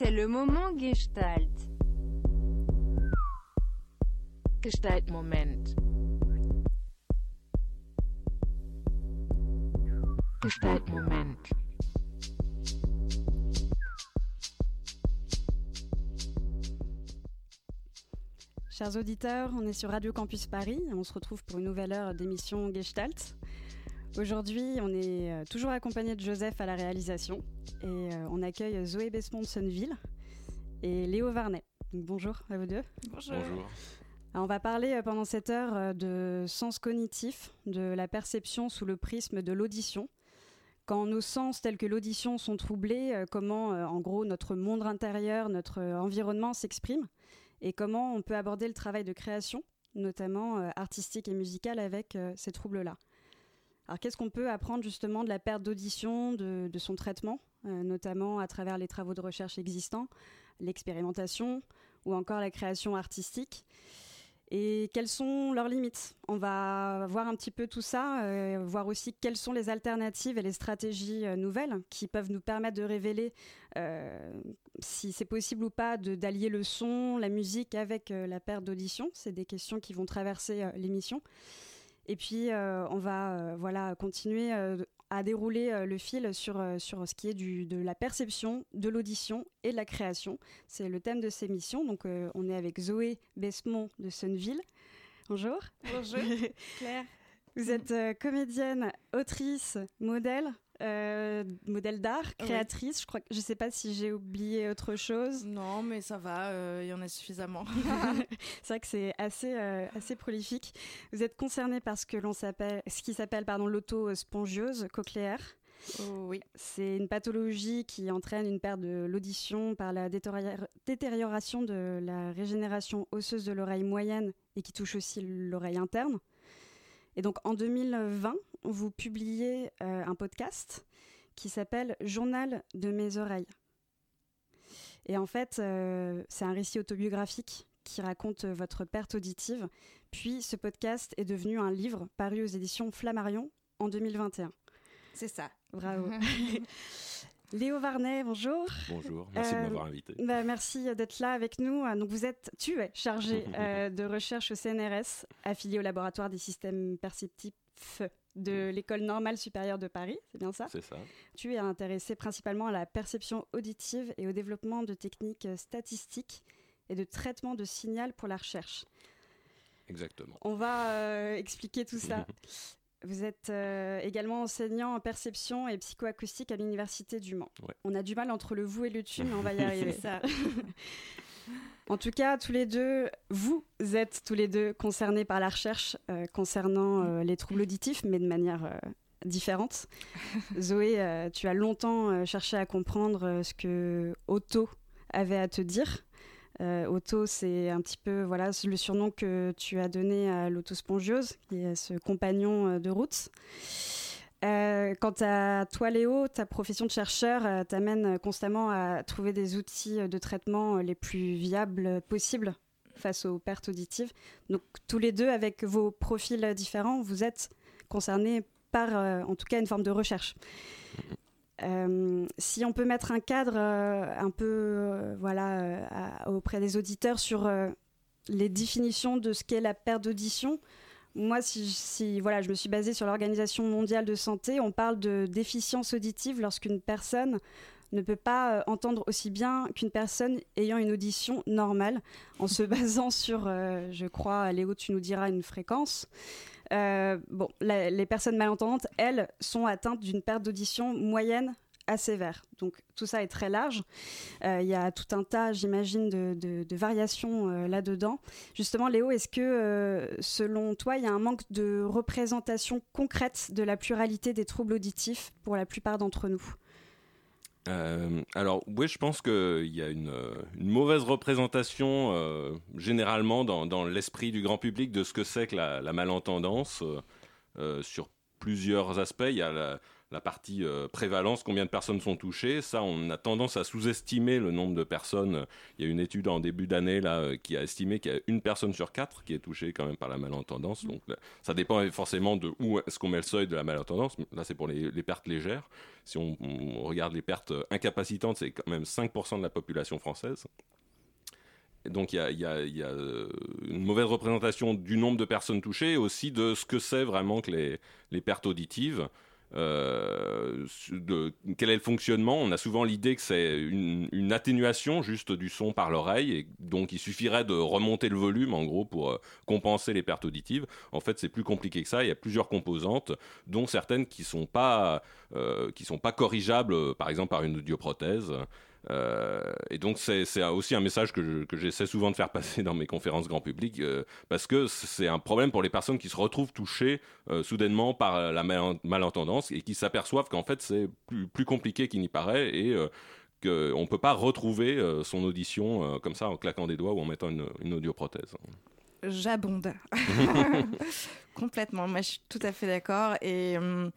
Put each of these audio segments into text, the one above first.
C'est le moment Gestalt. Gestalt Moment. Gestalt Moment. Chers auditeurs, on est sur Radio Campus Paris et on se retrouve pour une nouvelle heure d'émission Gestalt. Aujourd'hui, on est euh, toujours accompagné de Joseph à la réalisation et euh, on accueille Zoé Sonneville et Léo Varnet. Donc, bonjour à vous deux. Bonjour. Alors, on va parler euh, pendant cette heure euh, de sens cognitif, de la perception sous le prisme de l'audition. Quand nos sens tels que l'audition sont troublés, euh, comment euh, en gros notre monde intérieur, notre environnement s'exprime et comment on peut aborder le travail de création, notamment euh, artistique et musical avec euh, ces troubles-là. Alors qu'est-ce qu'on peut apprendre justement de la perte d'audition, de, de son traitement, notamment à travers les travaux de recherche existants, l'expérimentation ou encore la création artistique et quelles sont leurs limites? On va voir un petit peu tout ça, euh, voir aussi quelles sont les alternatives et les stratégies euh, nouvelles qui peuvent nous permettre de révéler euh, si c'est possible ou pas d'allier le son, la musique avec euh, la perte d'audition. C'est des questions qui vont traverser euh, l'émission. Et puis, euh, on va euh, voilà, continuer euh, à dérouler euh, le fil sur, euh, sur ce qui est du, de la perception, de l'audition et de la création. C'est le thème de ces missions. Donc, euh, on est avec Zoé Besmont de Sonneville. Bonjour. Bonjour. Claire. Vous êtes euh, comédienne, autrice, modèle, euh, modèle d'art, Oui. créatrice. Je crois que je sais pas si j'ai oublié autre chose. Non, mais ça va, euh, il y en a suffisamment. C'est vrai que c'est assez euh, assez prolifique. Vous êtes concernée par ce que l'on s'appelle, ce qui s'appelle pardon l'autospongiose cochléaire. Oh, oui. C'est une pathologie qui entraîne une perte de l'audition par la détérior- détérioration de la régénération osseuse de l'oreille moyenne et qui touche aussi l'oreille interne. Et donc en 2020, vous publiez euh, un podcast qui s'appelle Journal de mes oreilles. Et en fait, euh, c'est un récit autobiographique qui raconte euh, votre perte auditive. Puis ce podcast est devenu un livre paru aux éditions Flammarion en 2021. C'est ça. Bravo. Léo Varnet, bonjour. Bonjour, merci Euh, de m'avoir invité. Bah, merci d'être là avec nous. Euh, Donc vous êtes, tu es chargé euh, de recherche au CNRS, affilié au laboratoire des systèmes perceptifs de l'école normale supérieure de Paris, c'est bien ça? C'est ça. Tu es intéressé principalement à la perception auditive et au développement de techniques euh, statistiques et de traitement de signal pour la recherche. Exactement. On va euh, expliquer tout ça. Vous êtes euh, également enseignant en perception et psychoacoustique à l'Université du Mans. Ouais. On a du mal entre le vous et le tu, mais on va y arriver. Ça. En tout cas, tous les deux, vous êtes tous les deux concernés par la recherche euh, concernant euh, les troubles auditifs, mais de manière différente. Zoé, tu as longtemps cherché à comprendre ce que Otto avait à te dire. Euh, Otto, c'est un petit peu voilà le surnom que tu as donné à l'autospongiose, qui est ce compagnon euh, de route. Euh, quant à toi, Léo, ta profession de chercheur euh, t'amène constamment à trouver des outils de traitement euh, les plus viables possibles face aux pertes auditives. Donc, tous les deux, avec vos profils différents, vous êtes concernés par, euh, en tout cas, une forme de recherche. Euh, si on peut mettre un cadre euh, un peu euh, voilà, auprès des auditeurs sur les définitions de ce qu'est la perte d'audition, moi, si, voilà, je me suis basée sur l'Organisation mondiale de santé, on parle de déficience auditive lorsqu'une personne ne peut pas entendre aussi bien qu'une personne ayant une audition normale, en se basant sur, je crois, Léo, tu nous diras une fréquence. Euh, bon, les personnes malentendantes, elles, sont atteintes d'une perte d'audition moyenne à sévère. Donc tout ça est très large. Euh, Il y a tout un tas, j'imagine, de, variations euh, là-dedans. Justement, Léo, est-ce que, selon toi, il y a un manque de représentation concrète de la pluralité des troubles auditifs pour la plupart d'entre nous? Euh, alors, oui, je pense qu'il y a une, euh, mauvaise représentation euh, généralement dans, l'esprit du grand public de ce que c'est que la, malentendance sur plusieurs aspects. La partie euh, prévalence, combien de personnes sont touchées. Ça, on a tendance à sous-estimer le nombre de personnes. Il y a une étude en début d'année là euh, qui a estimé qu'il y a une personne sur quatre qui est touchée quand même par la malentendance. Donc ça dépend forcément de où est-ce qu'on met le seuil de la malentendance. Là, c'est pour les, pertes légères. Si on, regarde les pertes incapacitantes, c'est quand même 5% de la population française. Donc il y a, euh, une mauvaise représentation du nombre de personnes touchées et aussi de ce que c'est vraiment que les pertes auditives. Euh, de, quel est le fonctionnement On a souvent l'idée que c'est une, atténuation juste du son par l'oreille et donc il suffirait de remonter le volume en gros pour euh, compenser les pertes auditives. En fait, c'est plus compliqué que ça. Il y a plusieurs composantes, dont certaines qui sont pas euh, qui sont pas corrigeables, par exemple par une audioprothèse. Euh, et donc c'est aussi un message que je- que j'essaie souvent de faire passer dans mes conférences grand public euh, parce que c'est un problème pour les personnes qui se retrouvent touchées euh, soudainement par la mal- malentendance et qui s'aperçoivent qu'en fait c'est plus, plus compliqué qu'il n'y paraît et qu'on ne peut pas retrouver son audition comme ça en claquant des doigts ou en mettant une, une audioprothèse. J'abonde. Complètement. Moi, je suis tout à fait d'accord. Et hum,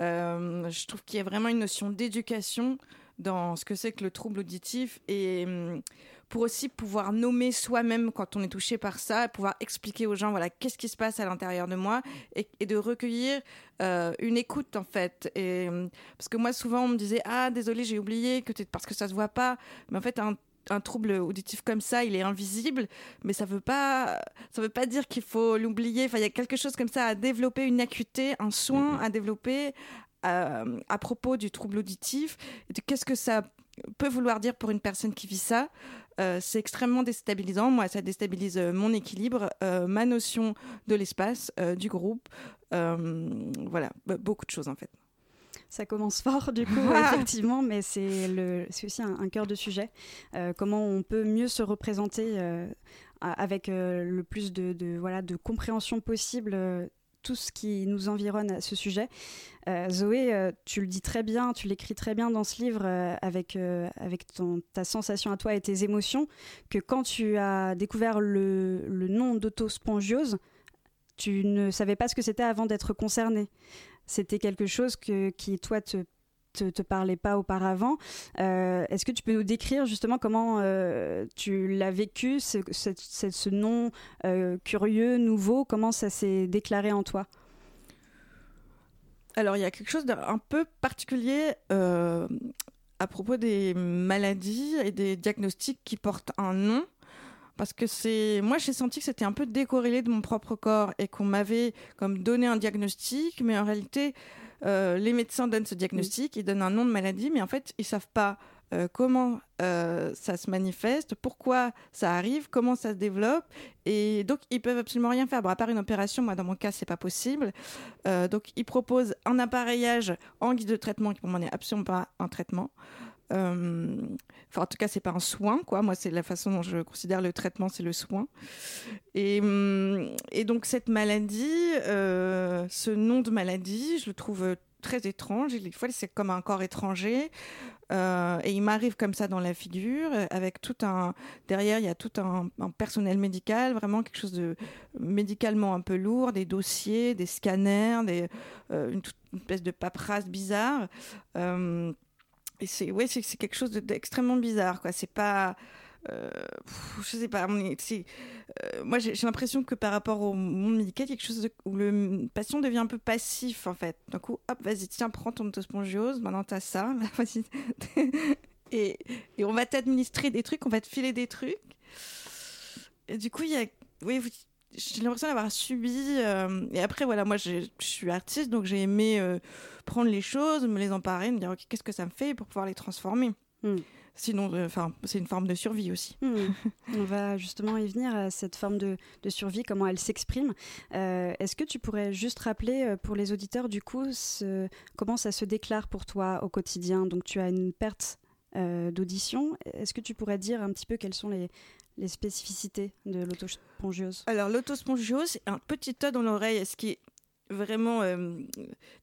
je trouve qu'il y a vraiment une notion d'éducation dans ce que c'est que le trouble auditif et hum, pour aussi pouvoir nommer soi-même quand on est touché par ça, et pouvoir expliquer aux gens voilà qu'est-ce qui se passe à l'intérieur de moi et, et de recueillir euh, une écoute en fait. Et hum, parce que moi souvent on me disait ah désolé j'ai oublié que t'es- parce que ça se voit pas, mais en fait un un trouble auditif comme ça, il est invisible, mais ça veut pas, ça veut pas dire qu'il faut l'oublier. Enfin, il y a quelque chose comme ça à développer, une acuité, un soin Mhm. à développer à propos du trouble auditif. De Qu'est-ce que ça peut vouloir dire pour une personne qui vit ça? Euh, C'est extrêmement déstabilisant. Moi, ça déstabilise euh, mon équilibre, euh, ma notion de l'espace, euh, du groupe. Voilà, beaucoup de choses en fait. Ça commence fort, du coup, effectivement, mais c'est aussi un, un cœur de sujet. Comment on peut mieux se représenter avec le plus de, de, voilà, de compréhension possible tout ce qui nous environne à ce sujet. Euh, Zoé, euh, tu le dis très bien, tu l'écris très bien dans ce livre euh, avec, avec ta sensation à toi et tes émotions, que quand tu as découvert le, le nom d'autospongiose, tu ne savais pas ce que c'était avant d'être concerné. C'était quelque chose que, qui, toi, te, te, te parlait pas auparavant. Euh, Est-ce que tu peux nous décrire justement comment euh, tu l'as vécu, ce, ce, nom euh, curieux, nouveau, comment ça s'est déclaré en toi? Alors, il y a quelque chose d'un peu particulier à propos des maladies et des diagnostics qui portent un nom. Parce que c'est. Moi, j'ai senti que c'était un peu décorrélé de mon propre corps et qu'on m'avait comme donné un diagnostic, mais en réalité, euh, les médecins donnent ce diagnostic, ils donnent un nom de maladie, mais en fait, ils savent pas euh, comment euh, ça se manifeste, pourquoi ça arrive, comment ça se développe, et donc ils peuvent absolument rien faire. Bon, à part une opération, moi dans mon cas, c'est pas possible. Euh, donc, ils proposent un appareillage en guise de traitement qui pour moi n'est absolument pas un traitement. Euh, Enfin, en tout cas, c'est pas un soin, quoi. Moi, c'est la façon dont je considère le traitement, c'est le soin. Et, hum, donc, cette maladie, euh, ce nom de maladie, je le trouve euh, très étrange. Des fois, c'est comme un corps étranger. Et il m'arrive comme ça dans la figure, avec tout un. Derrière, il y a tout un, personnel médical, vraiment quelque chose de médicalement un peu lourd, des dossiers, des scanners, des, une, espèce de paperasse bizarre. Et c'est ouais, c'est quelque chose de- d'extrêmement bizarre, quoi. C'est pas. euh, je sais pas. euh, moi, j'ai l'impression que par rapport au monde médical, il y a quelque chose où le patient devient un peu passif, en fait. D'un coup, hop, vas-y, tiens, prends ton autospongiose. Maintenant, t'as ça. Et, et on va t'administrer des trucs, on va te filer des trucs. Et du coup, il y a. j'ai l'impression d'avoir subi. euh, et après, voilà, moi, je suis artiste, donc j'ai aimé euh, prendre les choses, me les emparer, me dire, OK, qu'est-ce que ça me fait pour pouvoir les transformer? Hmm. Sinon, euh, c'est une forme de survie aussi. Hmm. On va justement y venir à cette forme de, de survie, comment elle s'exprime. Euh, Est-ce que tu pourrais juste rappeler pour les auditeurs, du coup, ce- comment ça se déclare pour toi au quotidien? Donc, tu as une perte euh, d'audition. Est-ce que tu pourrais dire un petit peu quelles sont les, les spécificités de l'autospongiose Alors, l'autospongiose, un petit os dans l'oreille. Ce qui est vraiment euh,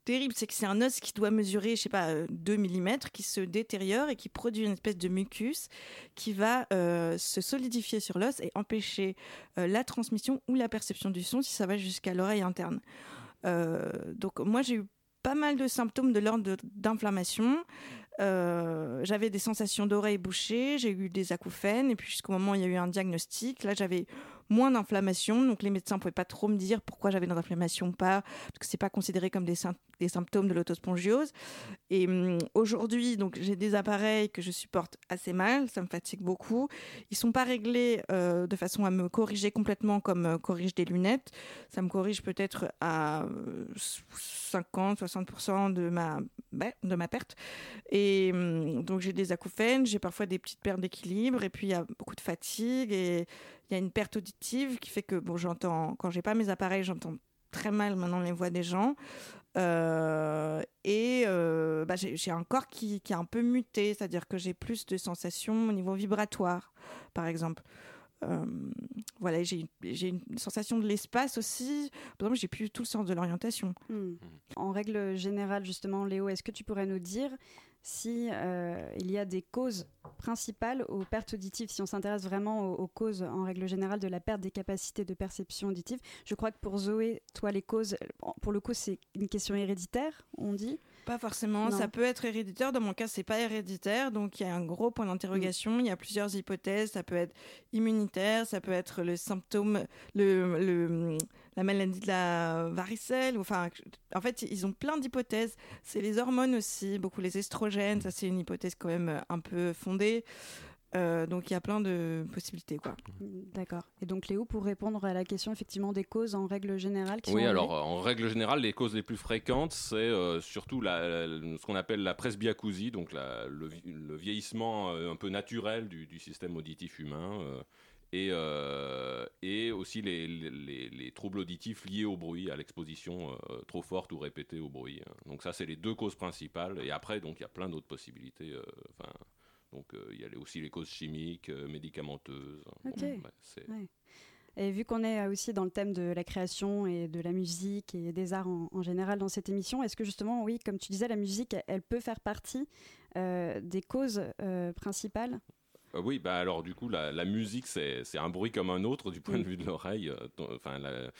terrible, c'est que c'est un os qui doit mesurer, je sais pas, euh, 2 mm, qui se détériore et qui produit une espèce de mucus qui va euh, se solidifier sur l'os et empêcher euh, la transmission ou la perception du son si ça va jusqu'à l'oreille interne. Euh, donc moi j'ai eu pas mal de symptômes de l'ordre d'inflammation. Euh, j'avais des sensations d'oreilles bouchées, j'ai eu des acouphènes, et puis jusqu'au moment où il y a eu un diagnostic, là j'avais moins d'inflammation, donc les médecins ne pouvaient pas trop me dire pourquoi j'avais de l'inflammation ou pas, parce que c'est pas considéré comme des, sym- des symptômes de l'autospongiose. Et hum, aujourd'hui, donc j'ai des appareils que je supporte assez mal, ça me fatigue beaucoup. Ils sont pas réglés euh, de façon à me corriger complètement comme euh, corrige des lunettes. Ça me corrige peut-être à euh, 50-60% de ma, bah, de ma perte. Et hum, donc j'ai des acouphènes, j'ai parfois des petites pertes d'équilibre, et puis il y a beaucoup de fatigue, et il y a une perte auditive qui fait que bon, j'entends, quand j'ai pas mes appareils, j'entends très mal maintenant les voix des gens. Euh, et euh, bah, j'ai un corps qui, qui est un peu muté, c'est-à-dire que j'ai plus de sensations au niveau vibratoire, par exemple. Euh, voilà, j'ai j'ai une sensation de l'espace aussi. Par exemple, j'ai plus tout le sens de l'orientation. Hmm. En règle générale, justement, Léo, est-ce que tu pourrais nous dire si euh, il y a des causes principales aux pertes auditives, si on s'intéresse vraiment aux, aux causes en règle générale de la perte des capacités de perception auditive Je crois que pour Zoé, toi, les causes, pour le coup, c'est une question héréditaire, on dit. Pas forcément, Non. ça peut être héréditaire. Dans mon cas, c'est pas héréditaire, donc il y a un gros point d'interrogation. Il y a plusieurs hypothèses. Ça peut être immunitaire, ça peut être le symptôme, le, le- la maladie de la varicelle. Enfin, en fait, ils ont plein d'hypothèses. C'est les hormones aussi, beaucoup les estrogènes. Ça, c'est une hypothèse quand même un peu fondée. Euh, donc il y a plein de possibilités, quoi. D'accord. Et donc, Léo, pour répondre à la question effectivement des causes en règle générale qui Oui, sont alors euh, en règle générale, les causes les plus fréquentes, c'est euh, surtout la- la- ce qu'on appelle la presbyacousie, donc la- le, vi- le vieillissement euh, un peu naturel du, du système auditif humain, euh, et, euh, et aussi les, les- les- les troubles auditifs liés au bruit, à l'exposition euh, trop forte ou répétée au bruit. Donc ça, c'est les deux causes principales. Et après, donc il y a plein d'autres possibilités. euh, Enfin, donc euh, il y a aussi les causes chimiques, euh, médicamenteuses. Ok. Bon, ouais, Et vu qu'on est euh, aussi dans le thème de la création et de la musique et des arts en, en général dans cette émission, est-ce que justement, oui, comme tu disais, la musique, elle, peut faire partie euh, des causes euh, principales? Oui, bah alors du coup, la, la musique, c'est un bruit comme un autre du point de vue de l'oreille. Enfin, la-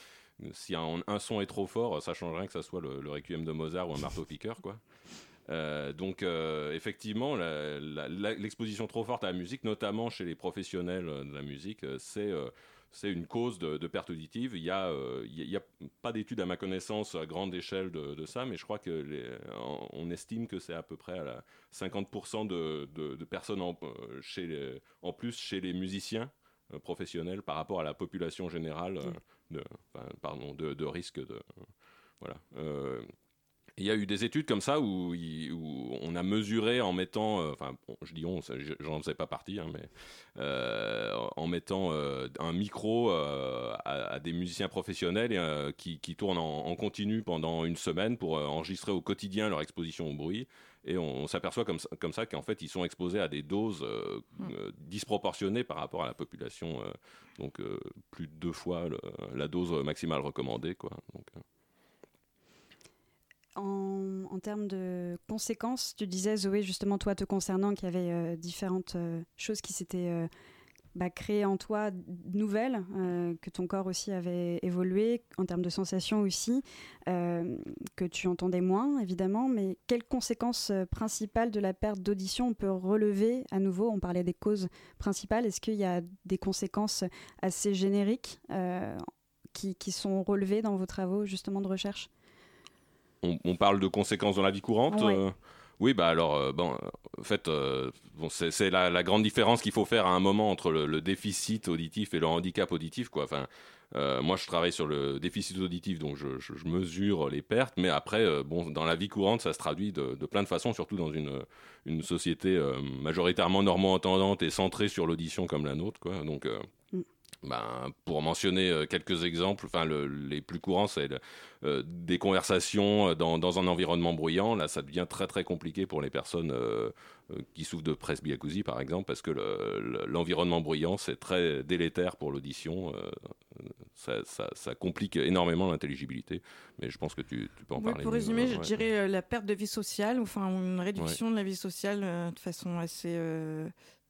si un, un son est trop fort, ça change rien que ça soit le, le requiem de Mozart ou un marteau-piqueur, quoi. Euh, donc euh, effectivement, l'exposition trop forte à la musique, notamment chez les professionnels euh, de la musique, c'est euh, une cause de, de perte auditive. Il y a, a- pas d'études à ma connaissance à grande échelle de, de ça, mais je crois que les- on, estime que c'est à peu près à la 50% de, de- personnes en, chez les- en plus chez les musiciens professionnels par rapport à la population générale euh, de, enfin, pardon, de, de risque de voilà. Euh, il y a eu des études comme ça où, il- où on a mesuré en mettant, euh, enfin, bon, je dis on, j'en faisais pas partie, hein, mais euh, en mettant euh, un micro à, à des musiciens professionnels et, qui, qui tournent en, en continu pendant une semaine pour enregistrer au quotidien leur exposition au bruit. Et on, on s'aperçoit comme ça, comme ça qu'en fait, ils sont exposés à des doses euh, disproportionnées par rapport à la population. donc, plus de deux fois le- la dose maximale recommandée. Quoi. Donc, en, termes de conséquences, tu disais, Zoé, justement, toi, te concernant, qu'il y avait euh, différentes euh, choses qui s'étaient euh, bah, créées en toi, nouvelles, que ton corps aussi avait évolué, en termes de sensations aussi, que tu entendais moins, évidemment, mais quelles conséquences principales de la perte d'audition on peut relever à nouveau? On parlait des causes principales. Est-ce qu'il y a des conséquences assez génériques qui, qui sont relevées dans vos travaux, justement, de recherche? On, on parle de conséquences dans la vie courante. Ouais. euh, oui, bah alors, euh, bon, en fait, euh, bon, c'est la, la grande différence qu'il faut faire à un moment entre le, le déficit auditif et le handicap auditif, quoi. Enfin, moi, je travaille sur le déficit auditif, donc je, je- je mesure les pertes, mais après, bon, dans la vie courante, ça se traduit de, de plein de façons, surtout dans une, une société majoritairement normand-entendante et centrée sur l'audition comme la nôtre, quoi. Donc. Ben, pour mentionner euh, quelques exemples, enfin, le- les plus courants, c'est le- euh, des conversations euh, dans, dans un environnement bruyant. Là, ça devient très très compliqué pour les personnes euh, qui souffrent de presbyacousie, par exemple, parce que le- le- l'environnement bruyant, c'est très délétère pour l'audition. euh, ça, ça- ça complique énormément l'intelligibilité. Mais je pense que tu, tu peux en Oui, parler. pour résumer, je ouais. dirais la perte de vie sociale, enfin une réduction de la vie sociale de façon assez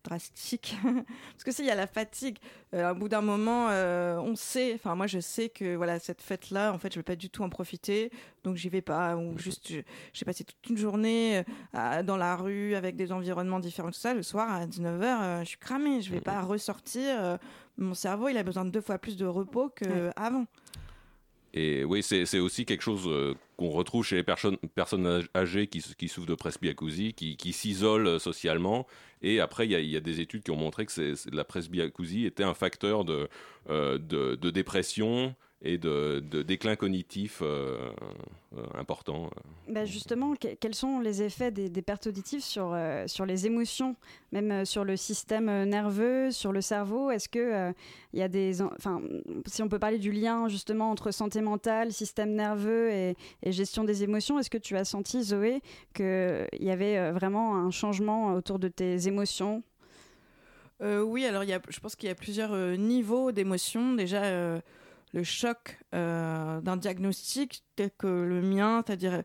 drastique. Parce que s'il y a la fatigue, euh, au bout d'un moment, euh, on sait, enfin moi je sais que voilà cette fête-là, en fait, je vais pas du tout en profiter, donc j'y vais pas. Ou juste, j'ai passé toute une journée euh, dans la rue avec des environnements différents, tout ça. Le soir à 19h, je suis cramée, je vais pas ressortir. mon cerveau, il a besoin de deux fois plus de repos qu'avant. Et oui, c'est aussi quelque chose euh, qu'on retrouve chez les personnes, personnes âg- âgées qui, souffrent de presbyacousie, qui, qui s'isolent euh, socialement. Et après, il y, y a des études qui ont montré que la presbyacousie était un facteur de, euh, dépression et de, de déclin cognitif euh, euh, important. Bah, justement, que- quels sont les effets des, des pertes auditives sur, euh, sur les émotions, même sur le système nerveux, sur le cerveau? Est-ce que euh, il y a des, en- enfin, si on peut parler du lien justement entre santé mentale, système nerveux et, et gestion des émotions, est-ce que tu as senti Zoé qu'il y avait vraiment un changement autour de tes émotions? Euh, oui, alors il y a, je pense qu'il y a plusieurs euh, niveaux d'émotion. Déjà, euh, le choc euh, d'un diagnostic tel que le mien, c'est-à-dire euh,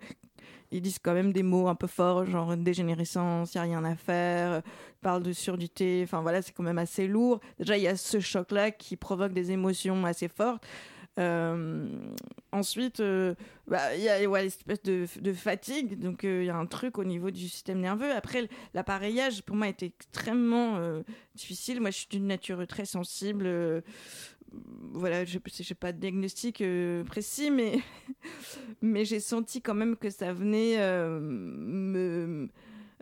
ils disent quand même des mots un peu forts, genre dégénérescence, il n'y a rien à faire, euh, ils parlent de surdité, enfin voilà, c'est quand même assez lourd. Déjà, il y a ce choc-là qui provoque des émotions assez fortes. Euh, ensuite, euh, bah, il y a ouais, l'espèce de, fatigue, donc euh, il y a un truc au niveau du système nerveux. Après, l'appareillage, pour moi, était extrêmement euh, difficile. Moi, je suis d'une nature très sensible. Voilà, je n'ai pas de diagnostic euh, précis, mais, mais j'ai senti quand même que ça venait euh, me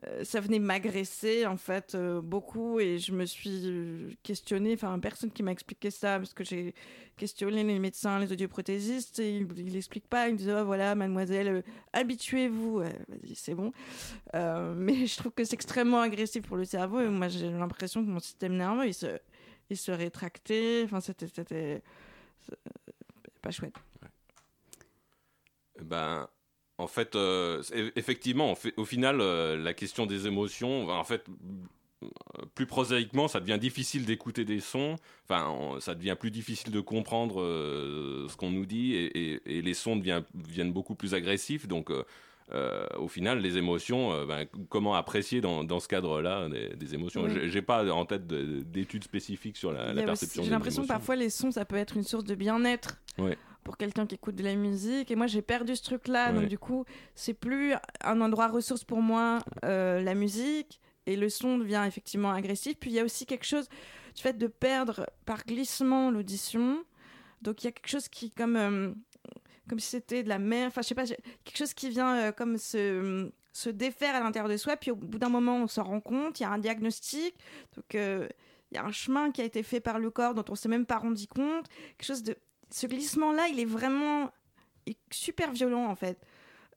euh, ça venait m'agresser en fait beaucoup. Et je me suis questionnée, enfin personne qui m'a expliqué ça parce que j'ai questionné les médecins, les audioprothésistes et ils, l'expliquent pas, ils disent oh, voilà mademoiselle habituez-vous, c'est bon, mais je trouve que c'est extrêmement agressif pour le cerveau. Et moi j'ai l'impression que mon système nerveux il se, il se rétractait, enfin c'était pas chouette. Ben, en fait, euh, effectivement, au final, euh, la question des émotions, ben, en fait, euh, plus prosaïquement, ça devient difficile d'écouter des sons. Enfin, ça devient plus difficile de comprendre ce qu'on nous dit, et, et- les sons deviennent beaucoup plus agressifs. Donc, euh, au final, les émotions, euh, ben, comment apprécier dans, dans ce cadre-là des, des émotions? Oui. J'ai- pas en tête de- d'études spécifiques sur la, la perception J'ai l'impression que parfois les sons, ça peut être une source de bien-être pour quelqu'un qui écoute de la musique. Et moi, j'ai perdu ce truc-là. Donc, du coup, c'est plus un endroit ressource pour moi, euh, la musique. Et le son devient effectivement agressif. Puis, il y a aussi quelque chose du fait de perdre par glissement l'audition. Donc, il y a quelque chose qui, comme, comme si c'était de la mer. Enfin, je sais pas, quelque chose qui vient euh, comme se, se défaire à l'intérieur de soi. Puis, au bout d'un moment, on s'en rend compte. Il y a un diagnostic. Donc, euh, il y a un chemin qui a été fait par le corps dont on s'est même pas rendu compte. Quelque chose de. Ce glissement-là, il est vraiment il est super violent en fait.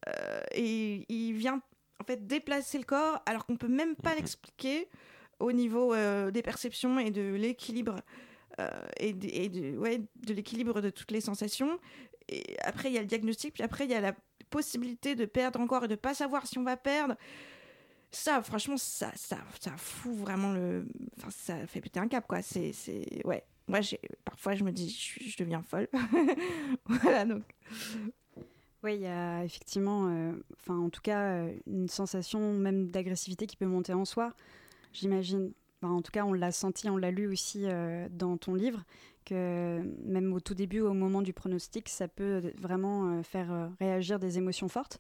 Euh, et il vient en fait déplacer le corps alors qu'on peut même pas l'expliquer au niveau euh, des perceptions et de l'équilibre euh, et, de, et de- ouais, de l'équilibre de toutes les sensations. Et après, il y a le diagnostic, puis après, il y a la possibilité de perdre encore et de pas savoir si on va perdre. Ça, franchement, ça, ça, ça fout vraiment le. Enfin, ça fait péter un cap, quoi. C'est. Ouais. Moi, parfois, je me dis, je, deviens folle. voilà, donc. Oui, il y a effectivement, euh, enfin en tout cas, euh, une sensation même d'agressivité qui peut monter en soi, j'imagine. En tout cas, on l'a senti, on l'a lu aussi euh, dans ton livre, que même au tout début, au moment du pronostic, ça peut vraiment euh, faire euh, réagir des émotions fortes.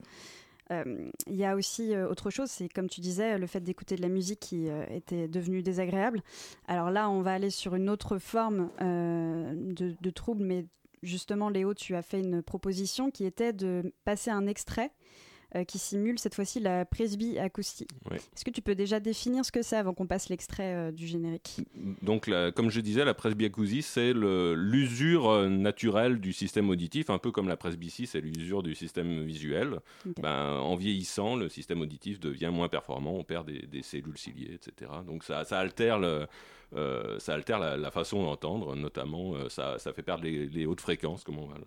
Euh, Il y a aussi autre chose, c'est comme tu disais, le fait d'écouter de la musique qui était devenue désagréable. Alors là, on va aller sur une autre forme de, de trouble, mais justement, Léo, tu as fait une proposition qui était de passer un extrait euh, qui simule cette fois-ci la presbyacousie. Oui. Est-ce que tu peux déjà définir ce que c'est avant qu'on passe l'extrait euh, du générique? Donc, la- comme je disais, la presbyacousie, c'est l'usure euh, naturelle du système auditif, un peu comme la presbytie, c'est l'usure du système visuel. Ben, en vieillissant, le système auditif devient moins performant, on perd des, des cellules ciliées, etc. Donc, ça, ça altère, le- euh, ça altère la, la façon d'entendre, notamment, euh, ça, ça fait perdre les, les hautes fréquences, comme on va le-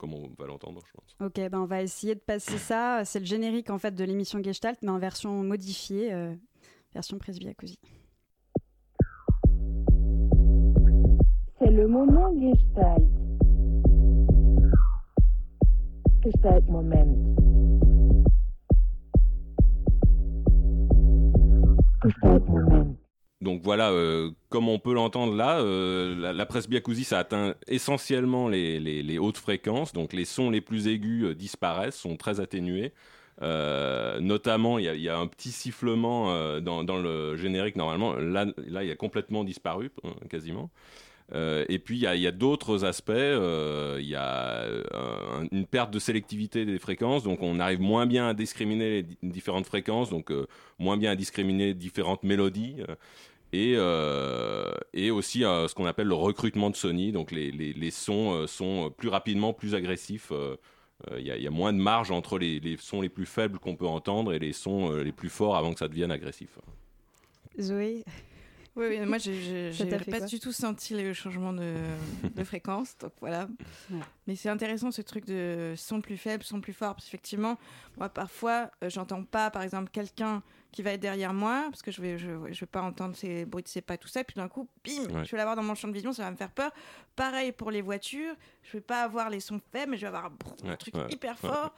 comme on va l'entendre, je pense. Ok, ben on va essayer de passer ça. C'est le générique en fait de l'émission Gestalt, mais en version modifiée, euh, version presbyacousie. C'est le moment Gestalt. Gestalt Moment. Gestalt Moment. Donc voilà, euh, comme on peut l'entendre là, euh, la, la presbyacousie, ça atteint essentiellement les, hautes fréquences, donc les sons les plus aigus euh, disparaissent, sont très atténués. Notamment, il y, a- un petit sifflement dans, le générique normalement. Là, là, il a complètement disparu, euh, quasiment. Et puis il y a, a d'autres aspects. Il y a un- une perte de sélectivité des fréquences, donc on arrive moins bien à discriminer les di- différentes fréquences, donc moins bien à discriminer différentes mélodies. Et, euh, et aussi euh, ce qu'on appelle le recrutement de Sony, donc les, les, les sons euh, sont plus rapidement plus agressifs. Il y, y a moins de marge entre les, les sons les plus faibles qu'on peut entendre et les sons les plus forts avant que ça devienne agressif. Zoé, Oui, oui, moi, t'a fait pas du tout senti le changement de, de fréquence, donc voilà. Ouais. Mais c'est intéressant ce truc de son plus faible, son plus fort, parce qu'effectivement, moi, parfois, euh, j'entends pas, par exemple, quelqu'un qui va être derrière moi, parce que je vais, je, je vais pas entendre ces bruits de ses pas, tout ça, et puis d'un coup, bim, Ouais. je vais l'avoir dans mon champ de vision, ça va me faire peur. Pareil pour les voitures, je vais pas avoir les sons faibles, mais je vais avoir un Ouais, truc ouais, hyper ouais. fort.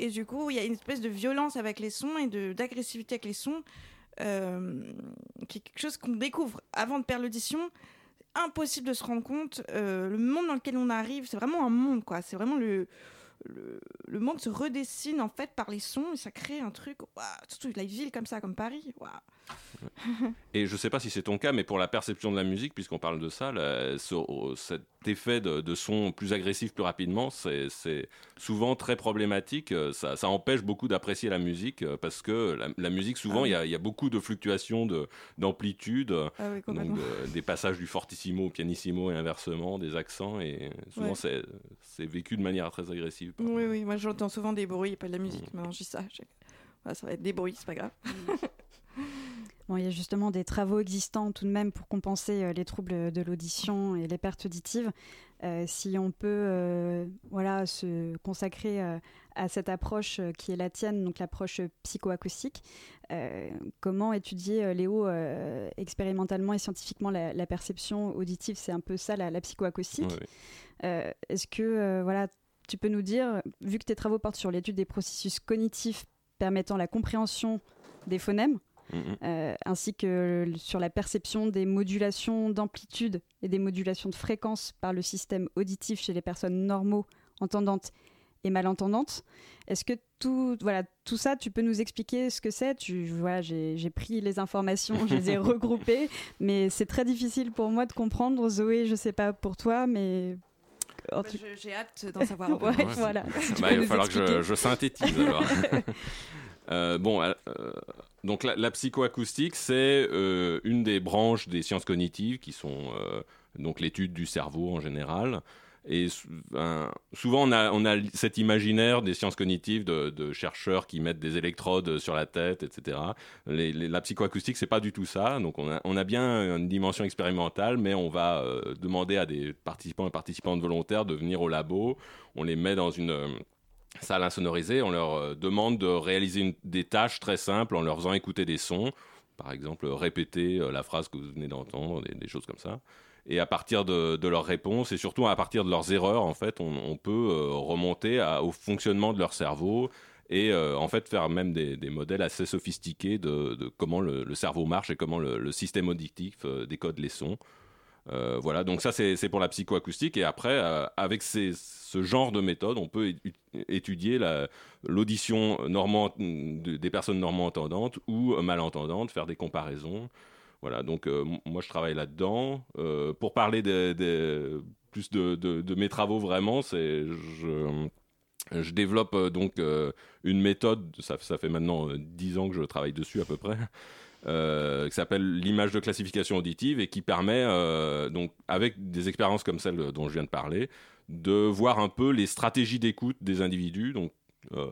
Et du coup, il y a une espèce de violence avec les sons et d'agressivité avec les sons, euh, qui est quelque chose qu'on découvre avant de perdre l'audition. Impossible de se rendre compte. euh, le monde dans lequel on arrive, c'est vraiment un monde, quoi. C'est vraiment le, le, le monde se redessine en fait par les sons et ça crée un truc. waouh, surtout la ville comme ça, comme Paris. Et je sais pas si c'est ton cas, mais pour la perception de la musique, puisqu'on parle de ça, là, ce- oh, cet effet de, de son plus agressif plus rapidement, c'est souvent très problématique. Euh, Ça, ça empêche beaucoup d'apprécier la musique euh, parce que la, la musique, souvent, il y a- il y, a beaucoup de fluctuations de- d'amplitude. Ah oui, donc complètement. euh, des passages du fortissimo au pianissimo et inversement, des accents, et souvent Ouais. c'est vécu de manière très agressive. Oui, oui, moi j'entends souvent des bruits, pas de la musique. Maintenant je dis ça. je- Ouais, ça va être des bruits, c'est pas grave. Bon, il y a justement des travaux existants tout de même pour compenser euh, les troubles de l'audition et les pertes auditives. Euh, si on peut euh, voilà, se consacrer euh, à cette approche qui est la tienne, donc l'approche psychoacoustique, comment étudier, Léo, expérimentalement et scientifiquement la, la perception auditive? C'est un peu ça la, la psychoacoustique. Ouais, Est-ce que voilà, tu peux nous dire, vu que tes travaux portent sur l'étude des processus cognitifs permettant la compréhension des phonèmes. Euh, ainsi que sur la perception des modulations d'amplitude et des modulations de fréquence par le système auditif chez les personnes normaux, entendantes et malentendantes. Est-ce que tout, voilà, tout ça, tu peux nous expliquer ce que c'est? Tu, voilà, J'ai pris les informations, je les ai regroupées, mais c'est très difficile pour moi de comprendre. Zoé, je sais pas pour toi, mais... en tout- Je- J'ai hâte d'en savoir. Ouais, voilà. Tu Bah, il va falloir que je, synthétise alors. Euh, bon, euh, donc la, psychoacoustique, c'est euh, une des branches des sciences cognitives qui sont donc l'étude du cerveau en général. Et ben, souvent, on a, on a cet imaginaire des sciences cognitives de, chercheurs qui mettent des électrodes sur la tête, etc. La psychoacoustique, c'est pas du tout ça. Donc, on a, on a bien une dimension expérimentale, mais on va demander à des participants et participantes volontaires de venir au labo. On les met dans une salle insonorisée. On leur euh, demande de réaliser des tâches très simples en leur faisant écouter des sons. Par exemple, répéter euh, la phrase que vous venez d'entendre, des, choses comme ça. Et à partir de, leurs réponses et surtout à partir de leurs erreurs, en fait, on, peut euh, remonter au fonctionnement de leur cerveau et en fait faire même des, modèles assez sophistiqués de, comment le, cerveau marche et comment le, système auditif décode les sons. Voilà, donc ça c'est pour la psychoacoustique et après avec ces- ce genre de méthode, on peut étu- étudier la- l'audition de- des personnes normand entendantes ou malentendantes, faire des comparaisons. Voilà, donc euh, moi je travaille là-dedans. Euh, pour parler des- plus de, de- de mes travaux vraiment, c'est je, développe euh, donc une méthode, ça, fait maintenant euh, 10 ans que je travaille dessus à peu près, qui s'appelle l'image de classification auditive et qui permet, donc, avec des expériences comme celle dont je viens de parler, de voir un peu les stratégies d'écoute des individus. Donc, euh,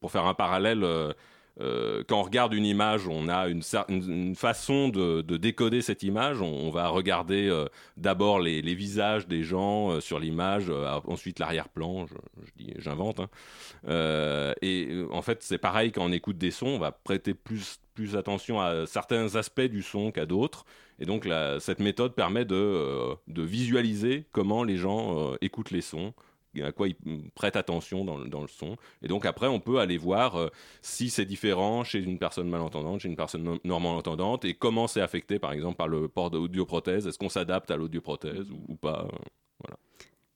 pour faire un parallèle, euh, euh, quand on regarde une image, on a une, une- façon de, de décoder cette image. On, va regarder d'abord les, visages des gens sur l'image, ensuite l'arrière-plan, je, je j'invente. hein. Et en fait, c'est pareil quand on écoute des sons, on va prêter plus, plus attention à certains aspects du son qu'à d'autres. Et donc, la- cette méthode permet de, euh, de visualiser comment les gens euh, écoutent les sons à quoi ils prêtent attention dans, le- dans le son. Et donc après, on peut aller voir euh, si c'est différent chez une personne malentendante, chez une personne no- normalement entendante, et comment c'est affecté, par exemple, par le port d'audioprothèse. Est-ce qu'on s'adapte à l'audioprothèse ou, ou pas euh.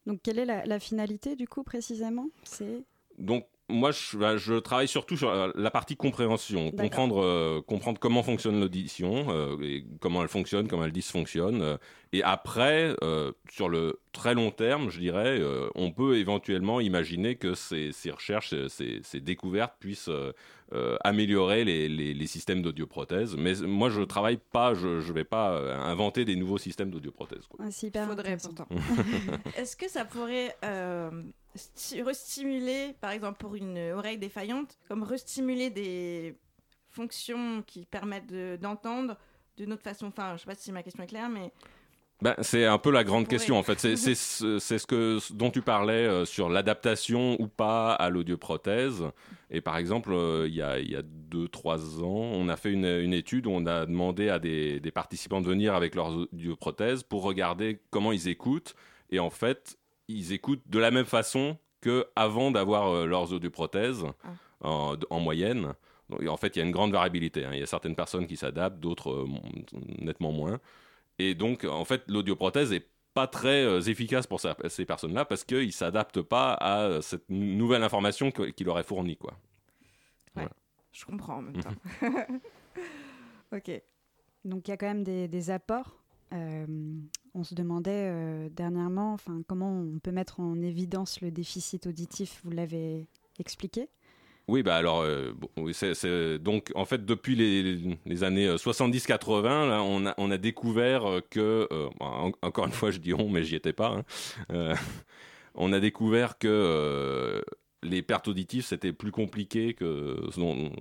Donc, quelle est la, la finalité du coup précisément? C'est Donc moi, je, bah, je travaille surtout sur la- la partie compréhension, comprendre, euh, comprendre comment fonctionne l'audition, euh, et comment elle fonctionne, comment elle dysfonctionne. euh, et après, euh, sur le très long terme, je dirais, euh, on peut éventuellement imaginer que ces, ces recherches, ces, ces découvertes puissent euh, euh, améliorer les, les- les systèmes d'audioprothèse. Mais moi, je travaille pas, je ne vais pas euh, inventer des nouveaux systèmes d'audioprothèse. ah, c'est hyper Faudrait pourtant. Est-ce que ça pourrait euh, restimuler, par exemple pour une oreille défaillante, comme restimuler des fonctions qui permettent de- d'entendre d'une autre façon Enfin, je sais pas si ma question est claire, mais Ben, c'est un peu la grande question en fait. C'est ce que dont tu parlais euh, sur l'adaptation ou pas à l'audioprothèse. Et par exemple, euh, il y a il y a deux trois ans, on a fait une, une étude où on a demandé à des, des participants de venir avec leurs audioprothèses pour regarder comment ils écoutent. Et en fait, ils écoutent de la même façon que avant d'avoir euh, leurs audioprothèses Ah. en, en moyenne. Donc, en fait, il y a une grande variabilité. hein. Il y a certaines personnes qui s'adaptent, d'autres euh, nettement moins. Et donc, en fait, l'audioprothèse est pas très euh, efficace pour ces personnes-là parce qu'ils s'adaptent pas à cette nou- nouvelle information qu'il leur est fournie, quoi. je comprends en même temps. ok. Donc il y a quand même des, des apports. Euh, on se demandait euh, dernièrement enfin, comment on peut mettre en évidence le déficit auditif, vous l'avez expliqué? Oui, bah alors, euh, bon, donc en fait depuis les, années euh, 70-80, là, on a, on a découvert euh, que, euh, encore une fois, je dis on, mais j'y étais pas. hein. Euh, on a découvert que euh, les pertes auditives c'était plus compliqué que ce dont-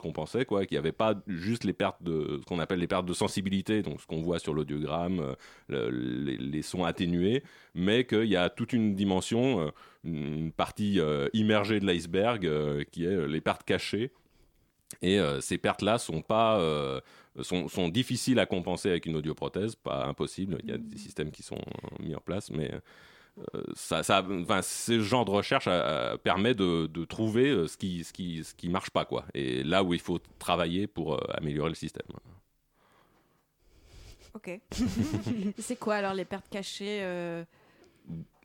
qu'on pensait, quoi. Qu'il n'y avait pas juste les pertes de ce qu'on appelle les pertes de sensibilité, donc ce qu'on voit sur l'audiogramme, euh, le- les, les sons atténués, mais qu'il y a toute une dimension. euh, une partie euh, immergée de l'iceberg qui est les pertes cachées. Et ces pertes-là sont pas sont, sont difficiles à compenser avec une audioprothèse, pas impossible. Il y a des systèmes qui sont mis en place, mais ça, ça, enfin, ce genre de recherche euh, permet de, de trouver euh, ce qui, ce qui, ce qui marche pas, quoi. Et là où il faut travailler pour euh, améliorer le système. Ok. c'est quoi alors les pertes cachées euh,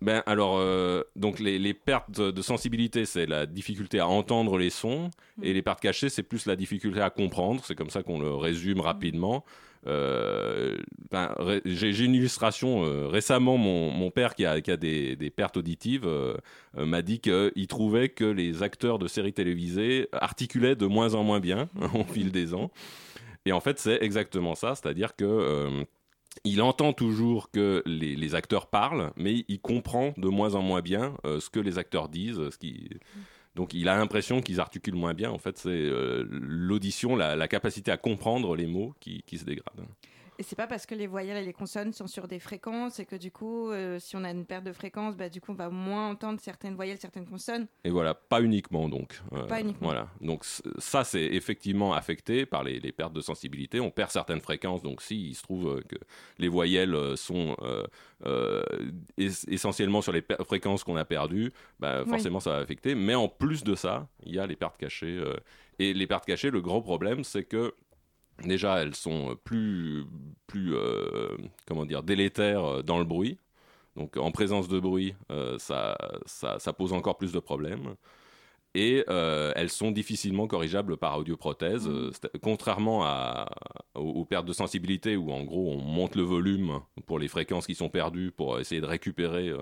Ben alors, euh, donc les, les pertes de, sensibilité, c'est la difficulté à entendre les sons, et les pertes cachées, c'est plus la difficulté à comprendre. C'est comme ça qu'on le résume rapidement. Euh, ben, ré- J'ai une illustration. euh, récemment, mon, père, qui a, des, pertes auditives, euh, euh, m'a dit qu'il trouvait que les acteurs de séries télévisées articulaient de moins en moins bien au fil des ans. Et en fait, c'est exactement ça. C'est-à-dire que euh, il entend toujours que les, acteurs parlent, mais il comprend de moins en moins bien euh, ce que les acteurs disent. Ce qui... Donc il a l'impression qu'ils articulent moins bien. En fait, c'est euh, l'audition, la, capacité à comprendre les mots qui, qui se dégrade. Et c'est pas parce que les voyelles et les consonnes sont sur des fréquences et que du coup, euh, si on a une perte de fréquence, bah, du coup, on va moins entendre certaines voyelles, certaines consonnes. Et voilà, pas uniquement donc. Euh, Pas uniquement. Voilà. Donc ça, c'est effectivement affecté par les, les pertes de sensibilité. On perd certaines fréquences. Donc si il se trouve euh, que les voyelles sont euh, es- essentiellement sur les fréquences qu'on a perdues, bah, Oui. forcément ça va affecter. Mais en plus de ça, il y a les pertes cachées. et les pertes cachées, le gros problème, c'est que déjà elles sont plus plus euh, comment dire délétères euh, dans le bruit. Donc en présence de bruit, euh, ça, ça, ça pose encore plus de problèmes. Et euh, elles sont difficilement corrigeables par audioprothèse, euh, c'est- contrairement à, aux, aux pertes de sensibilité où en gros on monte le volume pour les fréquences qui sont perdues pour essayer de récupérer. euh,